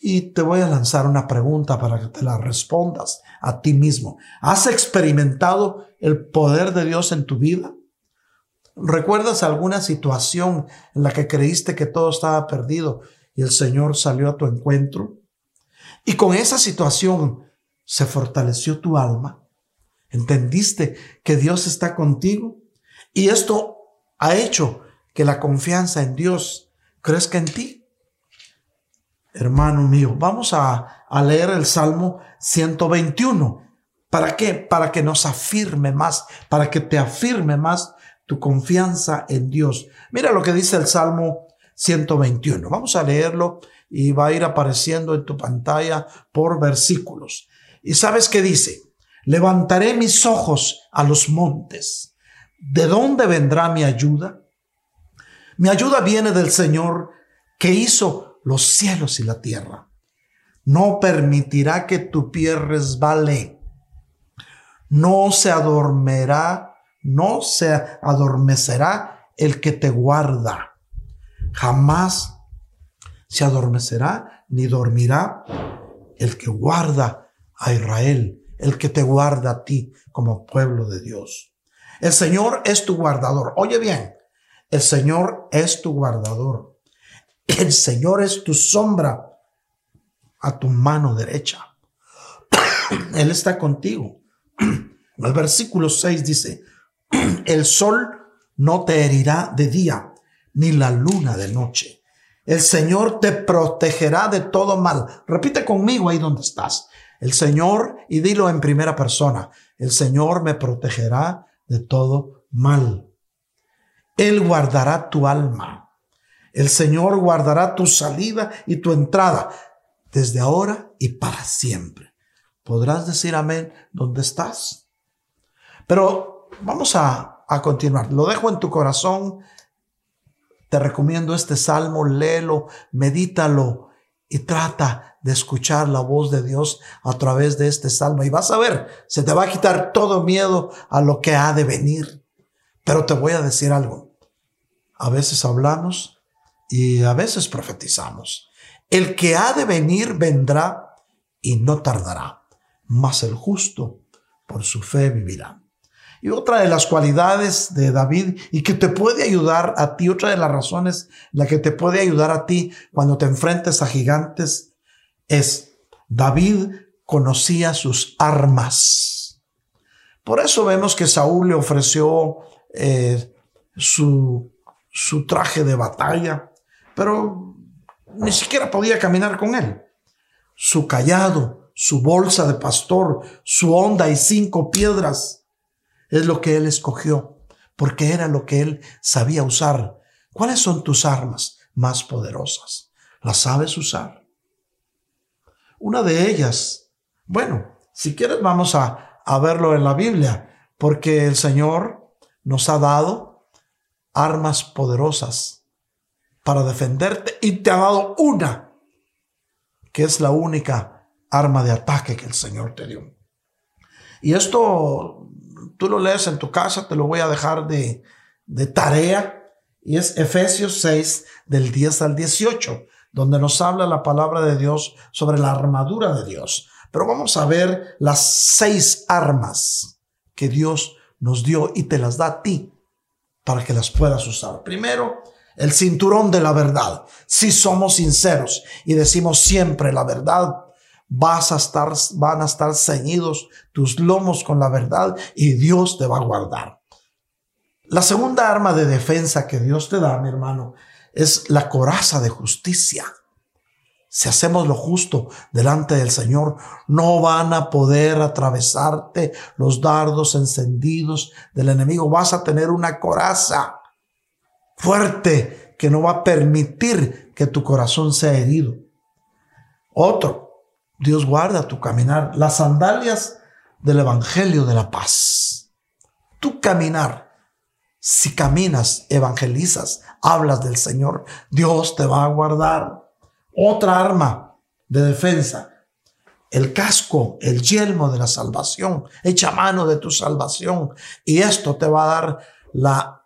Y te voy a lanzar una pregunta para que te la respondas a ti mismo. ¿Has experimentado el poder de Dios en tu vida? ¿Recuerdas alguna situación en la que creíste que todo estaba perdido y el Señor salió a tu encuentro? Y con esa situación se fortaleció tu alma. ¿Entendiste que Dios está contigo? Y esto ha hecho que la confianza en Dios crezca en ti hermano mío. Vamos a, leer el Salmo 121. ¿Para qué? Para que nos afirme más, para que te afirme más tu confianza en Dios. Mira lo que dice el Salmo 121. Vamos a leerlo y va a ir apareciendo en tu pantalla por versículos. ¿Y sabes qué dice? Levantaré mis ojos a los montes. ¿De dónde vendrá mi ayuda? Mi ayuda viene del Señor que hizo los cielos y la tierra. No permitirá que tu pie resbale. No se adormerá, no se adormecerá el que te guarda. Jamás se adormecerá ni dormirá el que guarda a Israel, el que te guarda a ti como pueblo de Dios. El Señor es tu guardador. Oye bien, el Señor es tu guardador. El Señor es tu sombra a tu mano derecha. Él está contigo. El versículo 6 dice, el sol no te herirá de día, ni la luna de noche. El Señor te protegerá de todo mal. Repite conmigo ahí donde estás. El Señor, y dilo en primera persona, el Señor me protegerá de todo mal. Él guardará tu alma. El Señor guardará tu salida y tu entrada desde ahora y para siempre. ¿Podrás decir amén donde estás? Pero vamos a, a continuar. Lo dejo en tu corazón. Te recomiendo este salmo, léelo, medítalo y trata de escuchar la voz de Dios a través de este salmo. Y vas a ver, se te va a quitar todo miedo a lo que ha de venir. Pero te voy a decir algo. A veces hablamos y a veces profetizamos. El que ha de venir vendrá y no tardará, mas el justo por su fe vivirá. Y otra de las cualidades de David y que te puede ayudar a ti, otra de las razones la que te puede ayudar a ti cuando te enfrentes a gigantes es David conocía sus armas. Por eso vemos que Saúl le ofreció eh, su, su traje de batalla pero ni siquiera podía caminar con él. Su callado, su bolsa de pastor, su onda y cinco piedras es lo que él escogió, porque era lo que él sabía usar. ¿Cuáles son tus armas más poderosas? ¿Las sabes usar? Una de ellas, bueno, si quieres vamos a, a verlo en la Biblia, porque el Señor nos ha dado armas poderosas para defenderte y te ha dado una, que es la única arma de ataque que el Señor te dio. Y esto tú lo lees en tu casa, te lo voy a dejar de, tarea, y es Efesios 6 del 10 al 18, donde nos habla la palabra de Dios sobre la armadura de Dios. Pero vamos a ver las seis armas que Dios nos dio y te las da a ti para que las puedas usar. Primero, el cinturón de la verdad. Si somos sinceros y decimos siempre la verdad, vas a estar, van a estar ceñidos tus lomos con la verdad y Dios te va a guardar. La segunda arma de defensa que Dios te da, mi hermano, es la coraza de justicia. Si hacemos lo justo delante del Señor, no van a poder atravesarte los dardos encendidos del enemigo. Vas a tener una coraza fuerte que no va a permitir que tu corazón sea herido. Otro, Dios guarda tu caminar, las sandalias del Evangelio de la paz. Tu caminar, si caminas, evangelizas, hablas del Señor, Dios te va a guardar. Otra arma de defensa, el casco, el yelmo de la salvación, echa mano de tu salvación y esto te va a dar la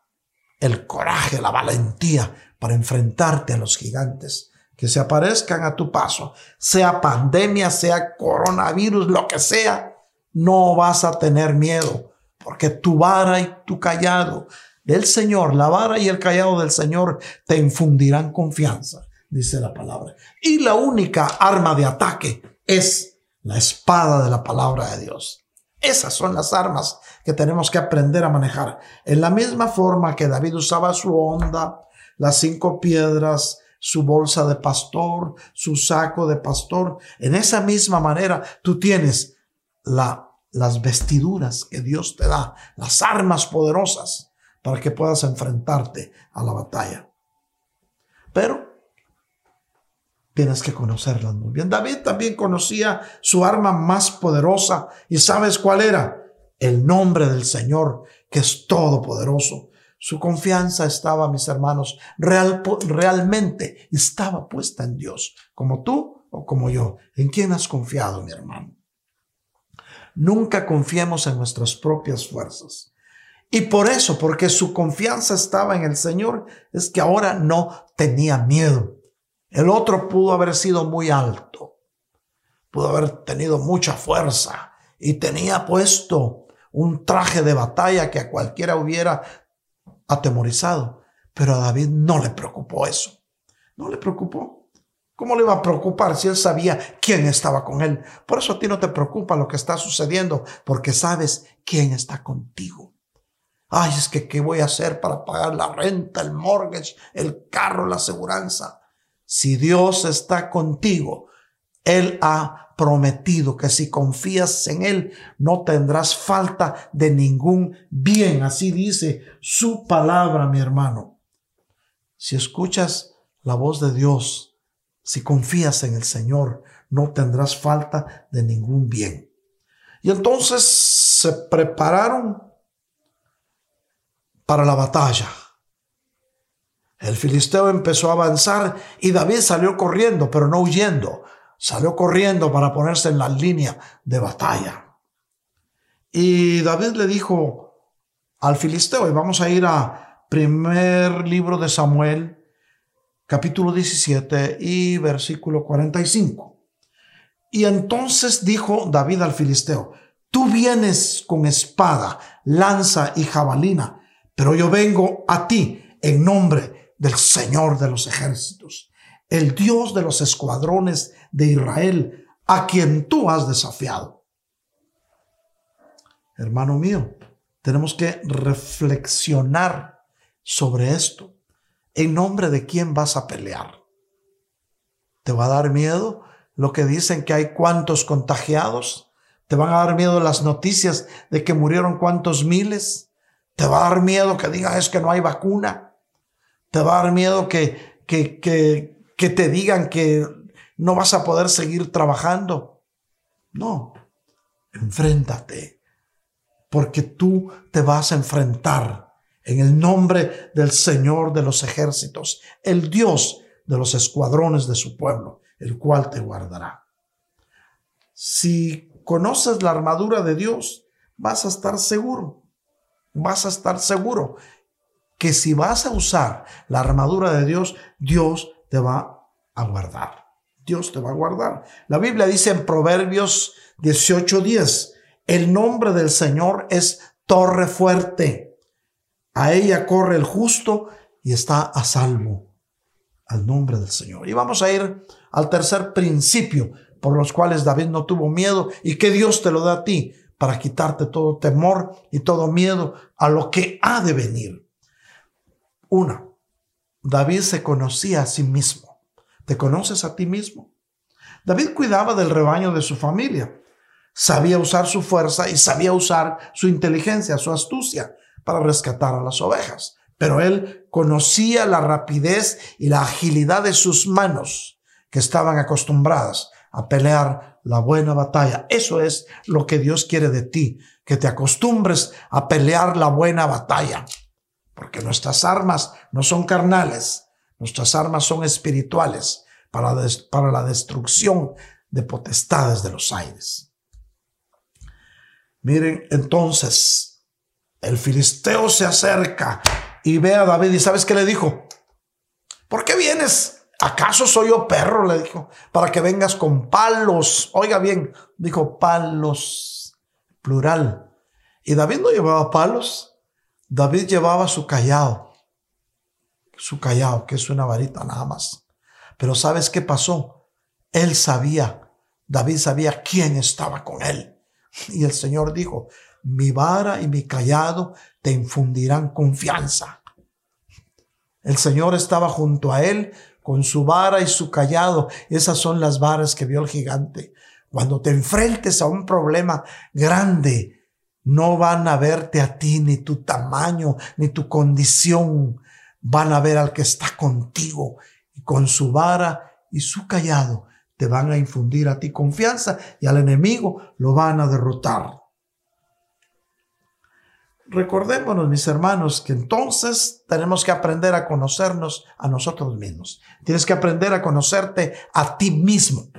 el coraje, la valentía para enfrentarte a los gigantes que se aparezcan a tu paso, sea pandemia, sea coronavirus, lo que sea, no vas a tener miedo, porque tu vara y tu callado del Señor, la vara y el callado del Señor te infundirán confianza, dice la palabra. Y la única arma de ataque es la espada de la palabra de Dios. Esas son las armas que tenemos que aprender a manejar. En la misma forma que David usaba su onda, las cinco piedras, su bolsa de pastor, su saco de pastor, en esa misma manera tú tienes la, las vestiduras que Dios te da, las armas poderosas para que puedas enfrentarte a la batalla. Pero tienes que conocerlas muy bien. David también conocía su arma más poderosa y sabes cuál era? El nombre del Señor, que es todopoderoso. Su confianza estaba, mis hermanos, real, realmente estaba puesta en Dios, como tú o como yo. ¿En quién has confiado, mi hermano? Nunca confiemos en nuestras propias fuerzas. Y por eso, porque su confianza estaba en el Señor, es que ahora no tenía miedo. El otro pudo haber sido muy alto, pudo haber tenido mucha fuerza y tenía puesto un traje de batalla que a cualquiera hubiera atemorizado. Pero a David no le preocupó eso. No le preocupó. ¿Cómo le iba a preocupar si él sabía quién estaba con él? Por eso a ti no te preocupa lo que está sucediendo, porque sabes quién está contigo. Ay, es que ¿qué voy a hacer para pagar la renta, el mortgage, el carro, la aseguranza? Si Dios está contigo, Él ha prometido que si confías en Él, no tendrás falta de ningún bien. Así dice su palabra, mi hermano. Si escuchas la voz de Dios, si confías en el Señor, no tendrás falta de ningún bien. Y entonces se prepararon para la batalla. El filisteo empezó a avanzar y David salió corriendo, pero no huyendo. Salió corriendo para ponerse en la línea de batalla. Y David le dijo al filisteo, y vamos a ir a primer libro de Samuel, capítulo 17 y versículo 45. Y entonces dijo David al filisteo, tú vienes con espada, lanza y jabalina, pero yo vengo a ti en nombre del Señor de los ejércitos, el Dios de los escuadrones de Israel, a quien tú has desafiado. Hermano mío, tenemos que reflexionar sobre esto. ¿En nombre de quién vas a pelear? ¿Te va a dar miedo lo que dicen que hay cuantos contagiados? ¿Te van a dar miedo las noticias de que murieron cuantos miles? ¿Te va a dar miedo que digan es que no hay vacuna? Te va a dar miedo que, que, que, que te digan que no vas a poder seguir trabajando. No, enfréntate, porque tú te vas a enfrentar en el nombre del Señor de los ejércitos, el Dios de los escuadrones de su pueblo, el cual te guardará. Si conoces la armadura de Dios, vas a estar seguro, vas a estar seguro que si vas a usar la armadura de Dios, Dios te va a guardar. Dios te va a guardar. La Biblia dice en Proverbios 18:10, el nombre del Señor es torre fuerte. A ella corre el justo y está a salvo. Al nombre del Señor. Y vamos a ir al tercer principio por los cuales David no tuvo miedo y que Dios te lo da a ti para quitarte todo temor y todo miedo a lo que ha de venir. Una, David se conocía a sí mismo. ¿Te conoces a ti mismo? David cuidaba del rebaño de su familia. Sabía usar su fuerza y sabía usar su inteligencia, su astucia para rescatar a las ovejas. Pero él conocía la rapidez y la agilidad de sus manos que estaban acostumbradas a pelear la buena batalla. Eso es lo que Dios quiere de ti, que te acostumbres a pelear la buena batalla porque nuestras armas no son carnales, nuestras armas son espirituales para, para la destrucción de potestades de los aires. Miren, entonces, el filisteo se acerca y ve a David y ¿sabes qué le dijo? ¿Por qué vienes? ¿Acaso soy yo perro? Le dijo, para que vengas con palos. Oiga bien, dijo palos, plural. Y David no llevaba palos, David llevaba su callado, su callado, que es una varita nada más. Pero ¿sabes qué pasó? Él sabía, David sabía quién estaba con él. Y el Señor dijo, mi vara y mi callado te infundirán confianza. El Señor estaba junto a él con su vara y su callado. Esas son las varas que vio el gigante. Cuando te enfrentes a un problema grande, no van a verte a ti ni tu tamaño, ni tu condición. Van a ver al que está contigo y con su vara y su callado te van a infundir a ti confianza y al enemigo lo van a derrotar. Recordémonos, mis hermanos, que entonces tenemos que aprender a conocernos a nosotros mismos. Tienes que aprender a conocerte a ti mismo.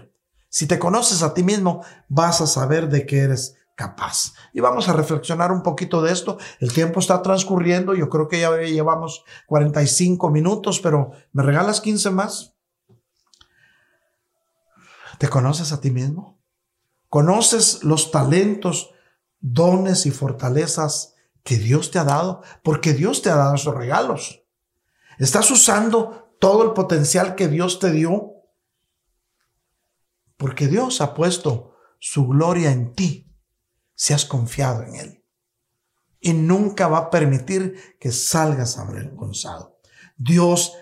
Si te conoces a ti mismo, vas a saber de qué eres capaz. Y vamos a reflexionar un poquito de esto. El tiempo está transcurriendo. Yo creo que ya llevamos 45 minutos, pero ¿me regalas 15 más? ¿Te conoces a ti mismo? ¿Conoces los talentos, dones y fortalezas que Dios te ha dado, porque Dios te ha dado esos regalos. Estás usando todo el potencial que Dios te dio, porque Dios ha puesto su gloria en ti si has confiado en Él. Y nunca va a permitir que salgas avergonzado. Dios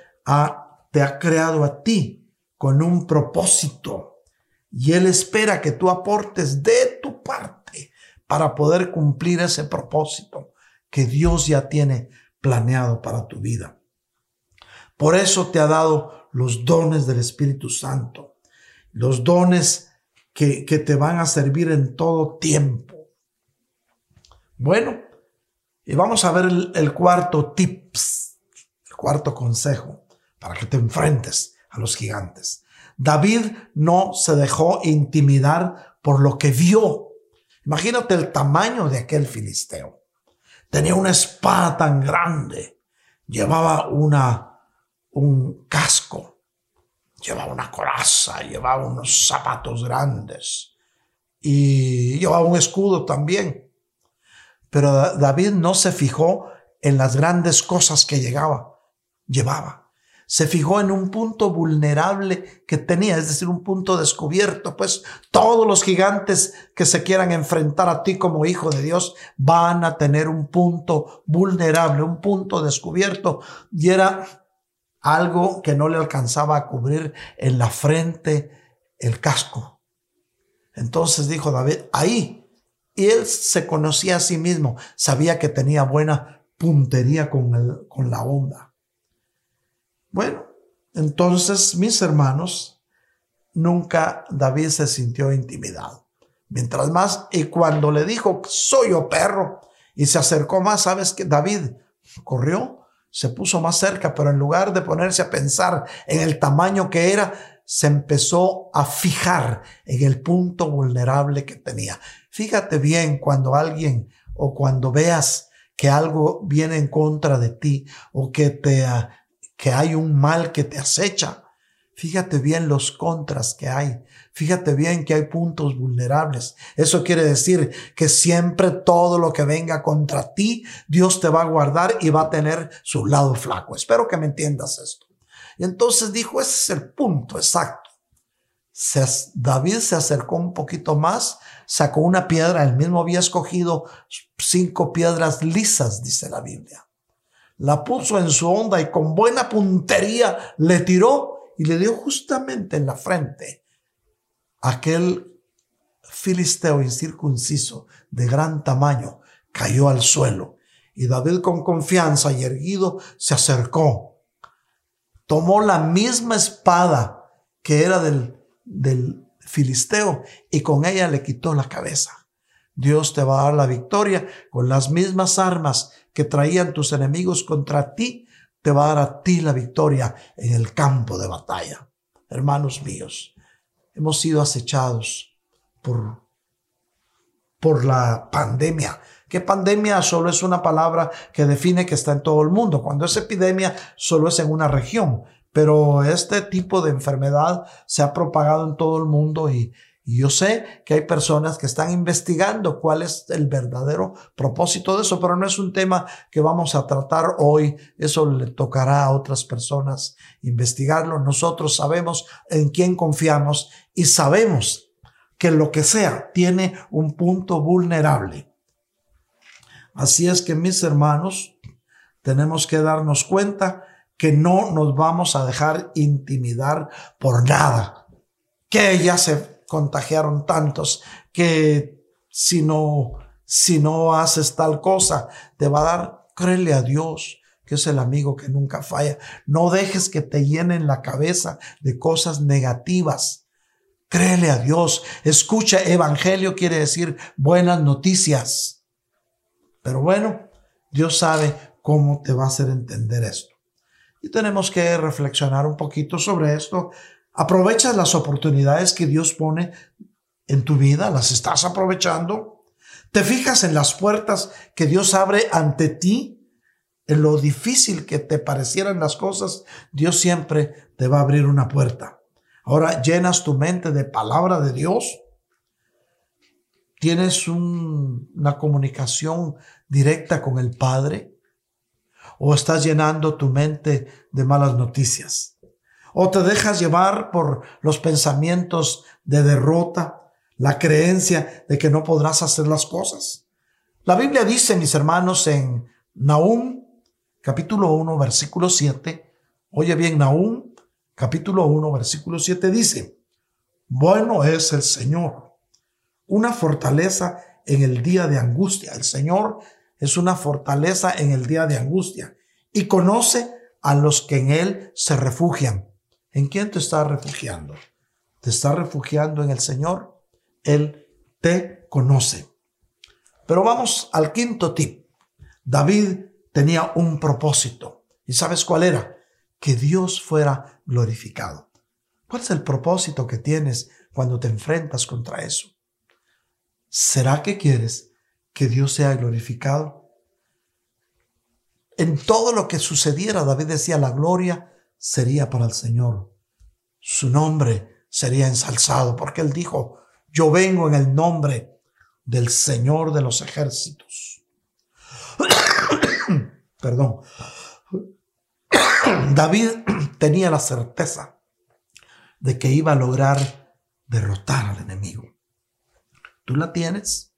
te ha creado a ti con un propósito y Él espera que tú aportes de tu parte para poder cumplir ese propósito que Dios ya tiene planeado para tu vida. Por eso te ha dado los dones del Espíritu Santo, los dones que, que te van a servir en todo tiempo. Bueno, y vamos a ver el, cuarto tips, el cuarto consejo para que te enfrentes a los gigantes. David no se dejó intimidar por lo que vio Imagínate el tamaño de aquel filisteo. Tenía una espada tan grande, llevaba una, un casco, llevaba una coraza, llevaba unos zapatos grandes y llevaba un escudo también. Pero David no se fijó en las grandes cosas que llegaba, llevaba se fijó en un punto vulnerable que tenía, es decir, un punto descubierto. Pues todos los gigantes que se quieran enfrentar a ti como hijo de Dios van a tener un punto vulnerable, un punto descubierto. Y era algo que no le alcanzaba a cubrir en la frente el casco. Entonces dijo David, ahí. Y él se conocía a sí mismo, sabía que tenía buena puntería con, el, con la onda. Bueno, entonces mis hermanos, nunca David se sintió intimidado. Mientras más, y cuando le dijo, soy yo perro, y se acercó más, sabes que David corrió, se puso más cerca, pero en lugar de ponerse a pensar en el tamaño que era, se empezó a fijar en el punto vulnerable que tenía. Fíjate bien cuando alguien o cuando veas que algo viene en contra de ti o que te que hay un mal que te acecha. Fíjate bien los contras que hay. Fíjate bien que hay puntos vulnerables. Eso quiere decir que siempre todo lo que venga contra ti, Dios te va a guardar y va a tener su lado flaco. Espero que me entiendas esto. Y entonces dijo, ese es el punto exacto. David se acercó un poquito más, sacó una piedra, él mismo había escogido cinco piedras lisas, dice la Biblia la puso en su onda y con buena puntería le tiró y le dio justamente en la frente. Aquel filisteo incircunciso de gran tamaño cayó al suelo y David con confianza y erguido se acercó. Tomó la misma espada que era del, del filisteo y con ella le quitó la cabeza. Dios te va a dar la victoria con las mismas armas que traían tus enemigos contra ti, te va a dar a ti la victoria en el campo de batalla. Hermanos míos, hemos sido acechados por, por la pandemia. ¿Qué pandemia solo es una palabra que define que está en todo el mundo? Cuando es epidemia, solo es en una región. pero este tipo de enfermedad se ha propagado en todo el mundo y yo sé que hay personas que están investigando cuál es el verdadero propósito de eso, pero no es un tema que vamos a tratar hoy. Eso le tocará a otras personas investigarlo. Nosotros sabemos en quién confiamos y sabemos que lo que sea tiene un punto vulnerable. Así es que mis hermanos, tenemos que darnos cuenta que no nos vamos a dejar intimidar por nada, que ya se contagiaron tantos, que si no, si no haces tal cosa, te va a dar, créele a Dios, que es el amigo que nunca falla. No dejes que te llenen la cabeza de cosas negativas. Créele a Dios. Escucha, evangelio quiere decir buenas noticias. Pero bueno, Dios sabe cómo te va a hacer entender esto. Y tenemos que reflexionar un poquito sobre esto. Aprovechas las oportunidades que Dios pone en tu vida, las estás aprovechando. Te fijas en las puertas que Dios abre ante ti, en lo difícil que te parecieran las cosas, Dios siempre te va a abrir una puerta. Ahora llenas tu mente de palabra de Dios. Tienes una comunicación directa con el Padre o estás llenando tu mente de malas noticias, o te dejas llevar por los pensamientos de derrota, la creencia de que no podrás hacer las cosas. La Biblia dice, mis hermanos, en Nahum, capítulo 1, versículo 7, oye bien, Nahum, capítulo 1, versículo 7 dice, bueno es el Señor, una fortaleza en el día de angustia. El Señor es una fortaleza en el día de angustia y conoce a los que en Él se refugian. ¿En quién te estás refugiando? ¿Te estás refugiando en el Señor? Él te conoce. Pero vamos al quinto tip. David tenía un propósito. ¿Y sabes cuál era? Que Dios fuera glorificado. ¿Cuál es el propósito que tienes cuando te enfrentas contra eso? ¿Será que quieres que Dios sea glorificado. En todo lo que sucediera, David decía, la gloria sería para el Señor. Su nombre sería ensalzado, porque él dijo, yo vengo en el nombre del Señor de los ejércitos. Perdón. David tenía la certeza de que iba a lograr derrotar al enemigo. ¿Tú la tienes?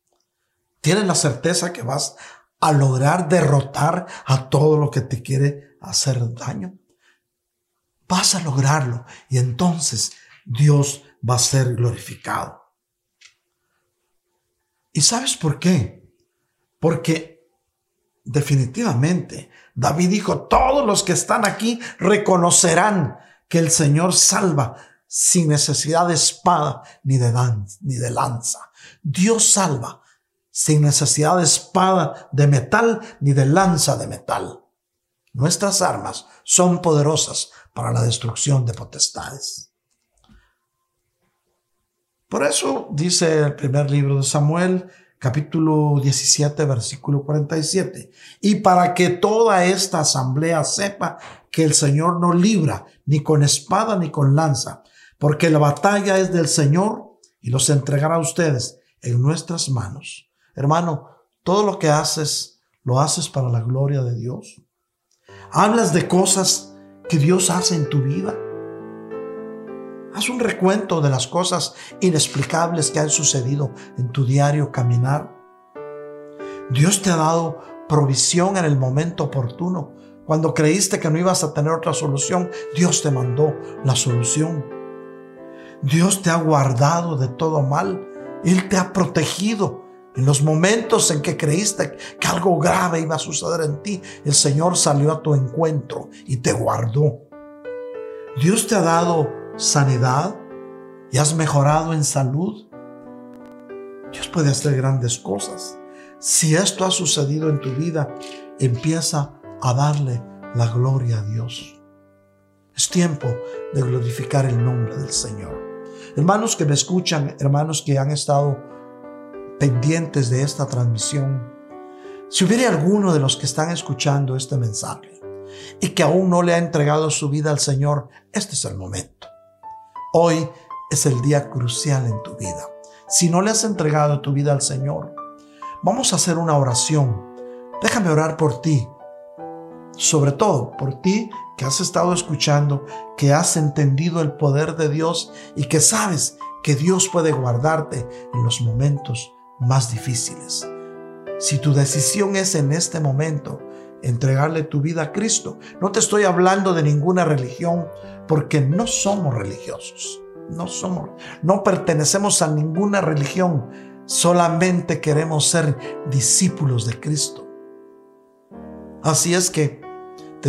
Tienes la certeza que vas a lograr derrotar a todo lo que te quiere hacer daño. Vas a lograrlo y entonces Dios va a ser glorificado. ¿Y sabes por qué? Porque definitivamente David dijo, todos los que están aquí reconocerán que el Señor salva sin necesidad de espada ni de, ni de lanza. Dios salva sin necesidad de espada de metal ni de lanza de metal. Nuestras armas son poderosas para la destrucción de potestades. Por eso dice el primer libro de Samuel, capítulo 17, versículo 47, y para que toda esta asamblea sepa que el Señor no libra ni con espada ni con lanza, porque la batalla es del Señor y los entregará a ustedes en nuestras manos. Hermano, todo lo que haces, lo haces para la gloria de Dios. Hablas de cosas que Dios hace en tu vida. Haz un recuento de las cosas inexplicables que han sucedido en tu diario caminar. Dios te ha dado provisión en el momento oportuno. Cuando creíste que no ibas a tener otra solución, Dios te mandó la solución. Dios te ha guardado de todo mal. Él te ha protegido. En los momentos en que creíste que algo grave iba a suceder en ti, el Señor salió a tu encuentro y te guardó. Dios te ha dado sanidad y has mejorado en salud. Dios puede hacer grandes cosas. Si esto ha sucedido en tu vida, empieza a darle la gloria a Dios. Es tiempo de glorificar el nombre del Señor. Hermanos que me escuchan, hermanos que han estado pendientes de esta transmisión, si hubiera alguno de los que están escuchando este mensaje y que aún no le ha entregado su vida al Señor, este es el momento. Hoy es el día crucial en tu vida. Si no le has entregado tu vida al Señor, vamos a hacer una oración. Déjame orar por ti. Sobre todo por ti que has estado escuchando, que has entendido el poder de Dios y que sabes que Dios puede guardarte en los momentos más difíciles. Si tu decisión es en este momento entregarle tu vida a Cristo, no te estoy hablando de ninguna religión porque no somos religiosos. No somos, no pertenecemos a ninguna religión. Solamente queremos ser discípulos de Cristo. Así es que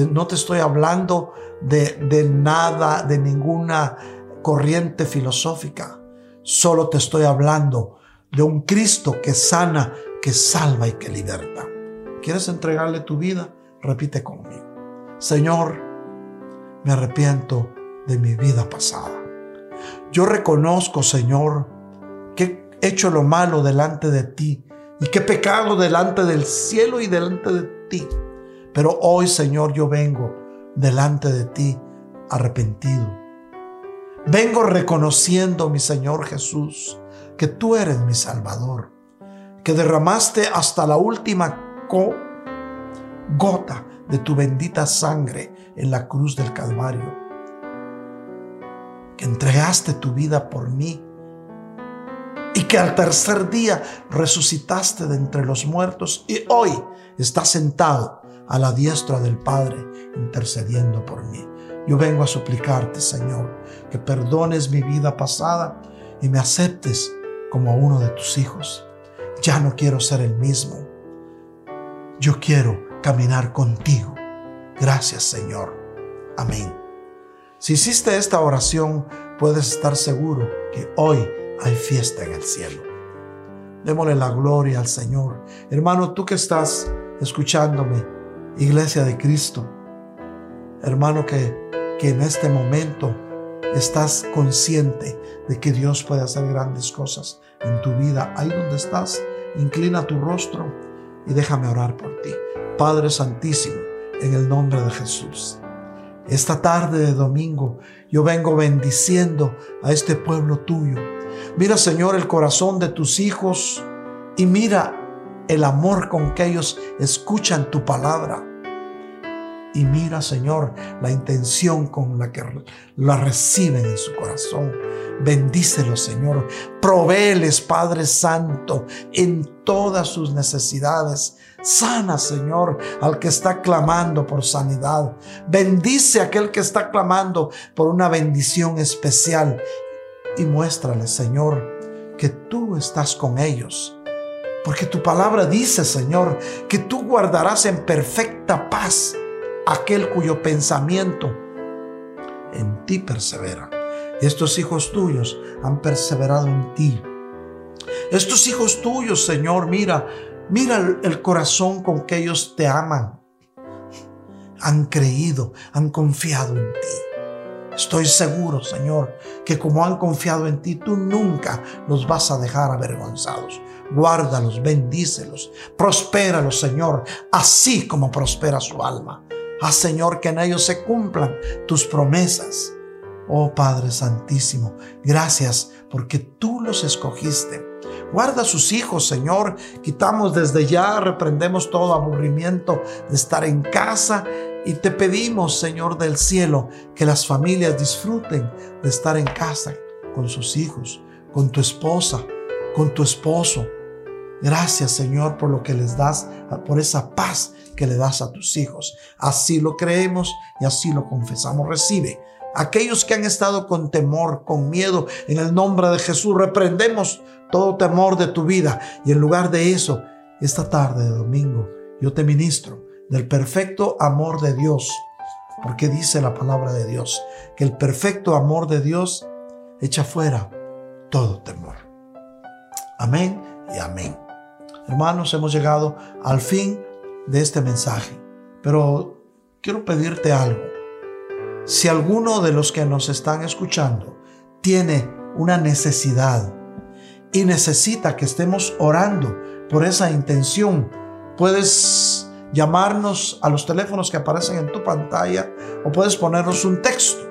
no te estoy hablando de, de nada, de ninguna corriente filosófica. Solo te estoy hablando de un Cristo que sana, que salva y que liberta. ¿Quieres entregarle tu vida? Repite conmigo. Señor, me arrepiento de mi vida pasada. Yo reconozco, Señor, que he hecho lo malo delante de ti y que he pecado delante del cielo y delante de ti. Pero hoy, Señor, yo vengo delante de ti arrepentido. Vengo reconociendo, mi Señor Jesús, que tú eres mi Salvador, que derramaste hasta la última gota de tu bendita sangre en la cruz del Calvario, que entregaste tu vida por mí y que al tercer día resucitaste de entre los muertos y hoy estás sentado a la diestra del Padre intercediendo por mí. Yo vengo a suplicarte, Señor, que perdones mi vida pasada y me aceptes como uno de tus hijos. Ya no quiero ser el mismo. Yo quiero caminar contigo. Gracias, Señor. Amén. Si hiciste esta oración, puedes estar seguro que hoy hay fiesta en el cielo. Démosle la gloria al Señor. Hermano, tú que estás escuchándome, Iglesia de Cristo, hermano que que en este momento estás consciente de que Dios puede hacer grandes cosas en tu vida. Ahí donde estás, inclina tu rostro y déjame orar por ti. Padre Santísimo, en el nombre de Jesús. Esta tarde de domingo yo vengo bendiciendo a este pueblo tuyo. Mira Señor el corazón de tus hijos y mira el amor con que ellos escuchan tu palabra. Y mira, Señor, la intención con la que la reciben en su corazón. Bendícelos, Señor. Provéeles, Padre Santo, en todas sus necesidades. Sana, Señor, al que está clamando por sanidad. Bendice a aquel que está clamando por una bendición especial. Y muéstrale, Señor, que tú estás con ellos. Porque tu palabra dice, Señor, que tú guardarás en perfecta paz aquel cuyo pensamiento en ti persevera. Estos hijos tuyos han perseverado en ti. Estos hijos tuyos, Señor, mira, mira el corazón con que ellos te aman. Han creído, han confiado en ti. Estoy seguro, Señor, que como han confiado en ti, tú nunca los vas a dejar avergonzados. Guárdalos, bendícelos, prospéralos, Señor, así como prospera su alma. Haz, Señor, que en ellos se cumplan tus promesas. Oh Padre Santísimo, gracias porque tú los escogiste. Guarda a sus hijos, Señor. Quitamos desde ya, reprendemos todo aburrimiento de estar en casa y te pedimos, Señor del cielo, que las familias disfruten de estar en casa con sus hijos, con tu esposa, con tu esposo. Gracias, Señor, por lo que les das, por esa paz que le das a tus hijos. Así lo creemos y así lo confesamos. Recibe. Aquellos que han estado con temor, con miedo, en el nombre de Jesús, reprendemos todo temor de tu vida. Y en lugar de eso, esta tarde de domingo, yo te ministro del perfecto amor de Dios. Porque dice la palabra de Dios que el perfecto amor de Dios echa fuera todo temor. Amén y amén. Hermanos, hemos llegado al fin de este mensaje, pero quiero pedirte algo. Si alguno de los que nos están escuchando tiene una necesidad y necesita que estemos orando por esa intención, puedes llamarnos a los teléfonos que aparecen en tu pantalla o puedes ponernos un texto.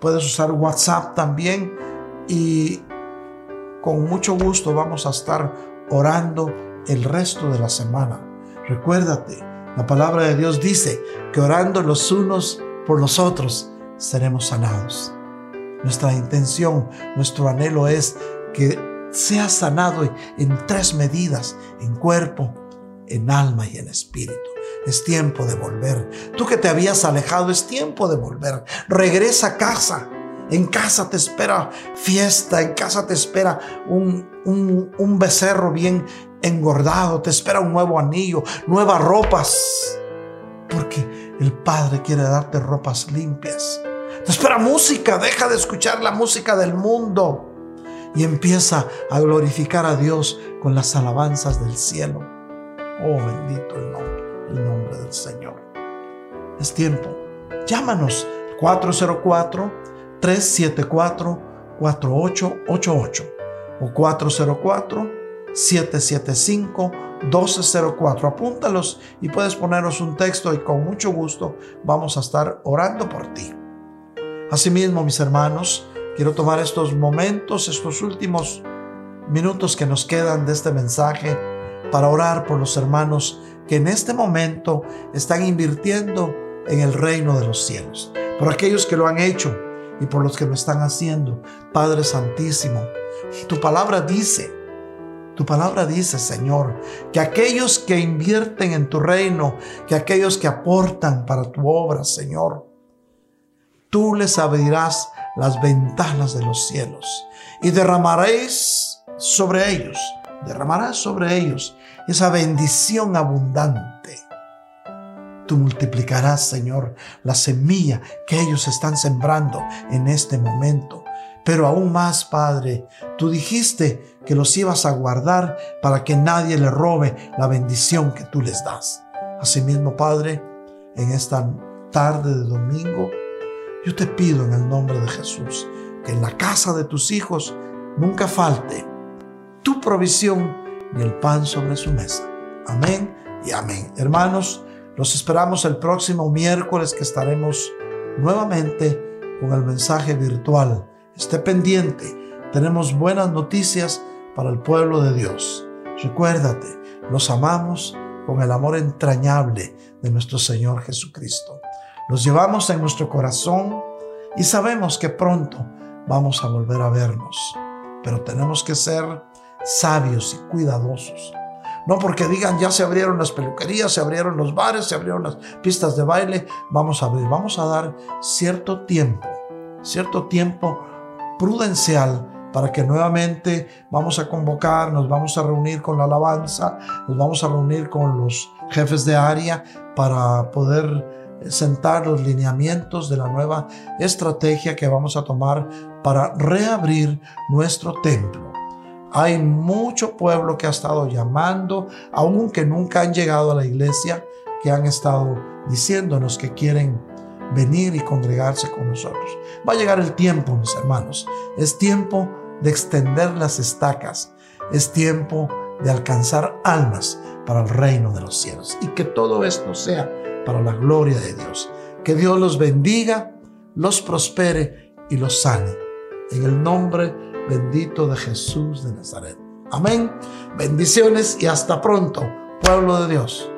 Puedes usar WhatsApp también y con mucho gusto vamos a estar orando el resto de la semana. Recuérdate, la palabra de Dios dice que orando los unos por los otros seremos sanados. Nuestra intención, nuestro anhelo es que seas sanado en tres medidas, en cuerpo, en alma y en espíritu. Es tiempo de volver. Tú que te habías alejado, es tiempo de volver. Regresa a casa. En casa te espera fiesta, en casa te espera un, un, becerro bien engordado, te espera un nuevo anillo, nuevas ropas. Porque el Padre quiere darte ropas limpias. Te espera música, deja de escuchar la música del mundo y empieza a glorificar a Dios con las alabanzas del cielo. Oh, bendito el nombre, el nombre del Señor. Es tiempo. Llámanos 404-374-4888 o 404-775-1204. Apúntalos y puedes ponernos un texto y con mucho gusto vamos a estar orando por ti. Asimismo, mis hermanos, quiero tomar estos momentos, estos últimos minutos que nos quedan de este mensaje para orar por los hermanos que en este momento están invirtiendo en el reino de los cielos, por aquellos que lo han hecho y por los que lo están haciendo. Padre Santísimo, tu palabra dice, tu palabra dice, Señor, que aquellos que invierten en tu reino, que aquellos que aportan para tu obra, Señor, tú les abrirás las ventanas de los cielos y derramaréis sobre ellos, derramarás sobre ellos esa bendición abundante. Tú multiplicarás, Señor, la semilla que ellos están sembrando en este momento. Pero aún más, Padre, tú dijiste que los ibas a guardar para que nadie le robe la bendición que tú les das. Asimismo, Padre, en esta tarde de domingo, yo te pido en el nombre de Jesús que en la casa de tus hijos nunca falte tu provisión ni el pan sobre su mesa. Amén y amén. Hermanos, los esperamos el próximo miércoles que estaremos nuevamente con el mensaje virtual. Esté pendiente, tenemos buenas noticias para el pueblo de Dios. Recuérdate, los amamos con el amor entrañable de nuestro Señor Jesucristo. Los llevamos en nuestro corazón y sabemos que pronto vamos a volver a vernos. Pero tenemos que ser sabios y cuidadosos. No porque digan ya se abrieron las peluquerías, se abrieron los bares, se abrieron las pistas de baile, vamos a abrir, vamos a dar cierto tiempo, cierto tiempo prudencial para que nuevamente vamos a convocar, nos vamos a reunir con la alabanza, nos vamos a reunir con los jefes de área para poder sentar los lineamientos de la nueva estrategia que vamos a tomar para reabrir nuestro templo. Hay mucho pueblo que ha estado llamando, aunque nunca han llegado a la iglesia, que han estado diciéndonos que quieren venir y congregarse con nosotros. Va a llegar el tiempo, mis hermanos. Es tiempo de extender las estacas. Es tiempo de alcanzar almas para el reino de los cielos. Y que todo esto sea para la gloria de Dios. Que Dios los bendiga, los prospere y los sane. En el nombre bendito de Jesús de Nazaret. Amén. Bendiciones y hasta pronto, pueblo de Dios.